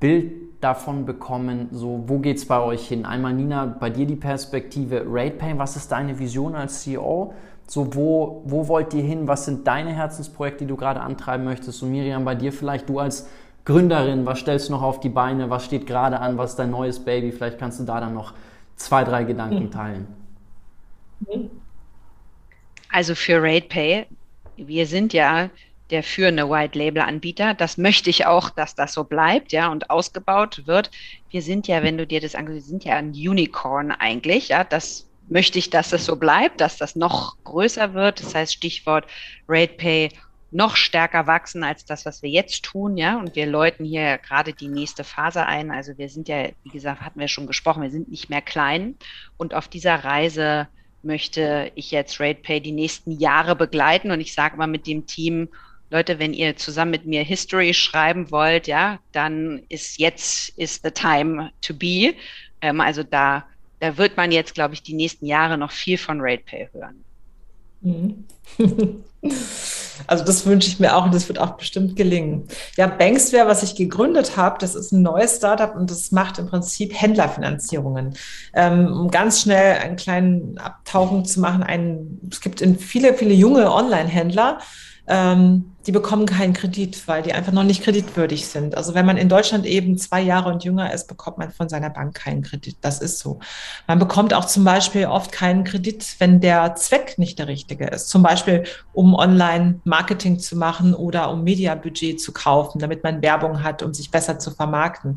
Bild davon bekommen, so wo geht es bei euch hin? Einmal Nina, bei dir die Perspektive RatePay, was ist deine Vision als CEO? So, wo, wo wollt ihr hin? Was sind deine Herzensprojekte, die du gerade antreiben möchtest? Und Miriam, bei dir vielleicht du als Gründerin, was stellst du noch auf die Beine? Was steht gerade an? Was ist dein neues Baby? Vielleicht kannst du da dann noch zwei, drei Gedanken teilen. Also für RatePay, wir sind ja der führende White Label Anbieter. Das möchte ich auch, dass das so bleibt, ja, und ausgebaut wird. Wir sind ja, wenn du dir das anguckst, wir sind ja ein Unicorn eigentlich, ja, das möchte ich, dass es so bleibt, dass das noch größer wird. Das heißt, Stichwort RatePay noch stärker wachsen als das, was wir jetzt tun, ja. Und wir läuten hier gerade die nächste Phase ein. Also wir sind ja, wie gesagt, hatten wir schon gesprochen, wir sind nicht mehr klein. Und auf dieser Reise möchte ich jetzt RatePay die nächsten Jahre begleiten. Und ich sage mal mit dem Team, Leute, wenn ihr zusammen mit mir History schreiben wollt, ja, dann ist jetzt ist the time to be. Ähm, also da, da wird man jetzt, glaube ich, die nächsten Jahre noch viel von RatePay hören. Mhm. Also das wünsche ich mir auch und das wird auch bestimmt gelingen. Ja, Banksware, was ich gegründet habe, das ist ein neues Startup und das macht im Prinzip Händlerfinanzierungen. Ähm, um ganz schnell einen kleinen Abtauchen zu machen, ein, es gibt viele, viele junge Online-Händler, ähm, die bekommen keinen Kredit, weil die einfach noch nicht kreditwürdig sind. Also wenn man in Deutschland eben zwei Jahre und jünger ist, bekommt man von seiner Bank keinen Kredit. Das ist so. Man bekommt auch zum Beispiel oft keinen Kredit, wenn der Zweck nicht der richtige ist. Zum Beispiel, um Online-Marketing zu machen oder um Mediabudget zu kaufen, damit man Werbung hat, um sich besser zu vermarkten.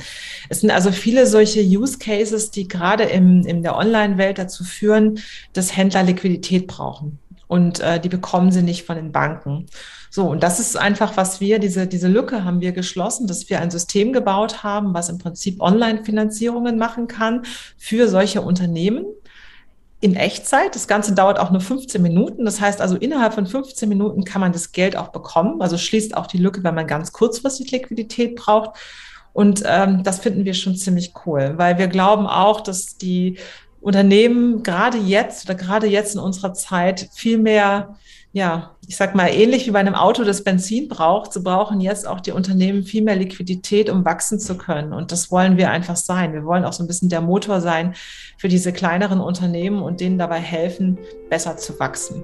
Es sind also viele solche Use Cases, die gerade im, in der Online-Welt dazu führen, dass Händler Liquidität brauchen und äh, die bekommen sie nicht von den Banken. So, und das ist einfach, was wir, diese, diese Lücke haben wir geschlossen, dass wir ein System gebaut haben, was im Prinzip Online-Finanzierungen machen kann für solche Unternehmen in Echtzeit. Das Ganze dauert auch nur 15 Minuten. Das heißt also, innerhalb von 15 Minuten kann man das Geld auch bekommen. Also schließt auch die Lücke, wenn man ganz kurzfristig Liquidität braucht. Und ähm, das finden wir schon ziemlich cool, weil wir glauben auch, dass die Unternehmen gerade jetzt oder gerade jetzt in unserer Zeit viel mehr, ja, ich sag mal, ähnlich wie bei einem Auto, das Benzin braucht, so brauchen jetzt auch die Unternehmen viel mehr Liquidität, um wachsen zu können. Und das wollen wir einfach sein. Wir wollen auch so ein bisschen der Motor sein für diese kleineren Unternehmen und denen dabei helfen, besser zu wachsen.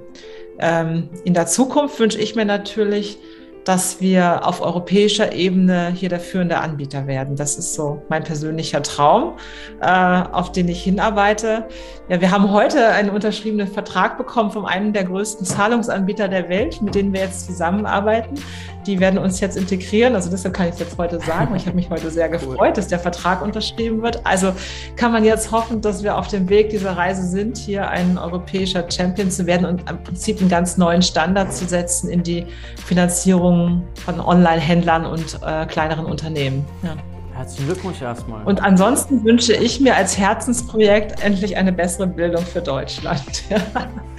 Ähm, in der Zukunft wünsche ich mir natürlich, dass wir auf europäischer Ebene hier der führende Anbieter werden. Das ist so mein persönlicher Traum, äh, auf den ich hinarbeite. Ja, wir haben heute einen unterschriebenen Vertrag bekommen von einem der größten Zahlungsanbieter der Welt, mit denen wir jetzt zusammenarbeiten. Die werden uns jetzt integrieren. Also deshalb kann ich es jetzt heute sagen. Ich habe mich heute sehr gefreut, dass der Vertrag unterschrieben wird. Also kann man jetzt hoffen, dass wir auf dem Weg dieser Reise sind, hier ein europäischer Champion zu werden und im Prinzip einen ganz neuen Standard zu setzen in die Finanzierung von Online-Händlern und äh, kleineren Unternehmen. Ja. Herzlichen Glückwunsch erstmal. Und ansonsten wünsche ich mir als Herzensprojekt endlich eine bessere Bildung für Deutschland.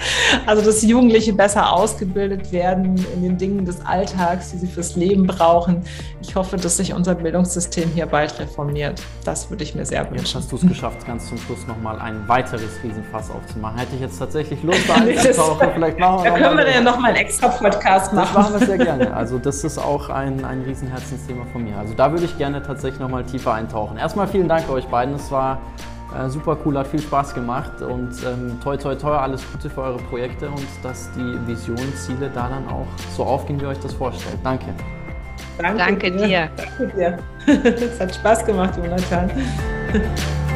Also, dass Jugendliche besser ausgebildet werden in den Dingen des Alltags, die sie fürs Leben brauchen. Ich hoffe, dass sich unser Bildungssystem hier bald reformiert. Das würde ich mir sehr wünschen. Jetzt hast du es geschafft, ganz zum Schluss nochmal ein weiteres Riesenfass aufzumachen. Hätte ich jetzt tatsächlich Lust, da einzutauchen. Vielleicht machen wir da können wir dann ja nochmal einen extra Podcast machen. Das machen wir sehr gerne. Also, das ist auch ein, ein Riesenherzensthema von mir. Also, da würde ich gerne tatsächlich noch nochmal tiefer eintauchen. Erstmal vielen Dank euch beiden. Es war äh, super cool, hat viel Spaß gemacht und ähm, toi toi toi, alles Gute für eure Projekte und dass die Visionen, Ziele da dann auch so aufgehen, wie ihr euch das vorstellt. Danke. Danke, Danke dir. Danke dir. Es hat Spaß gemacht, Jonathan.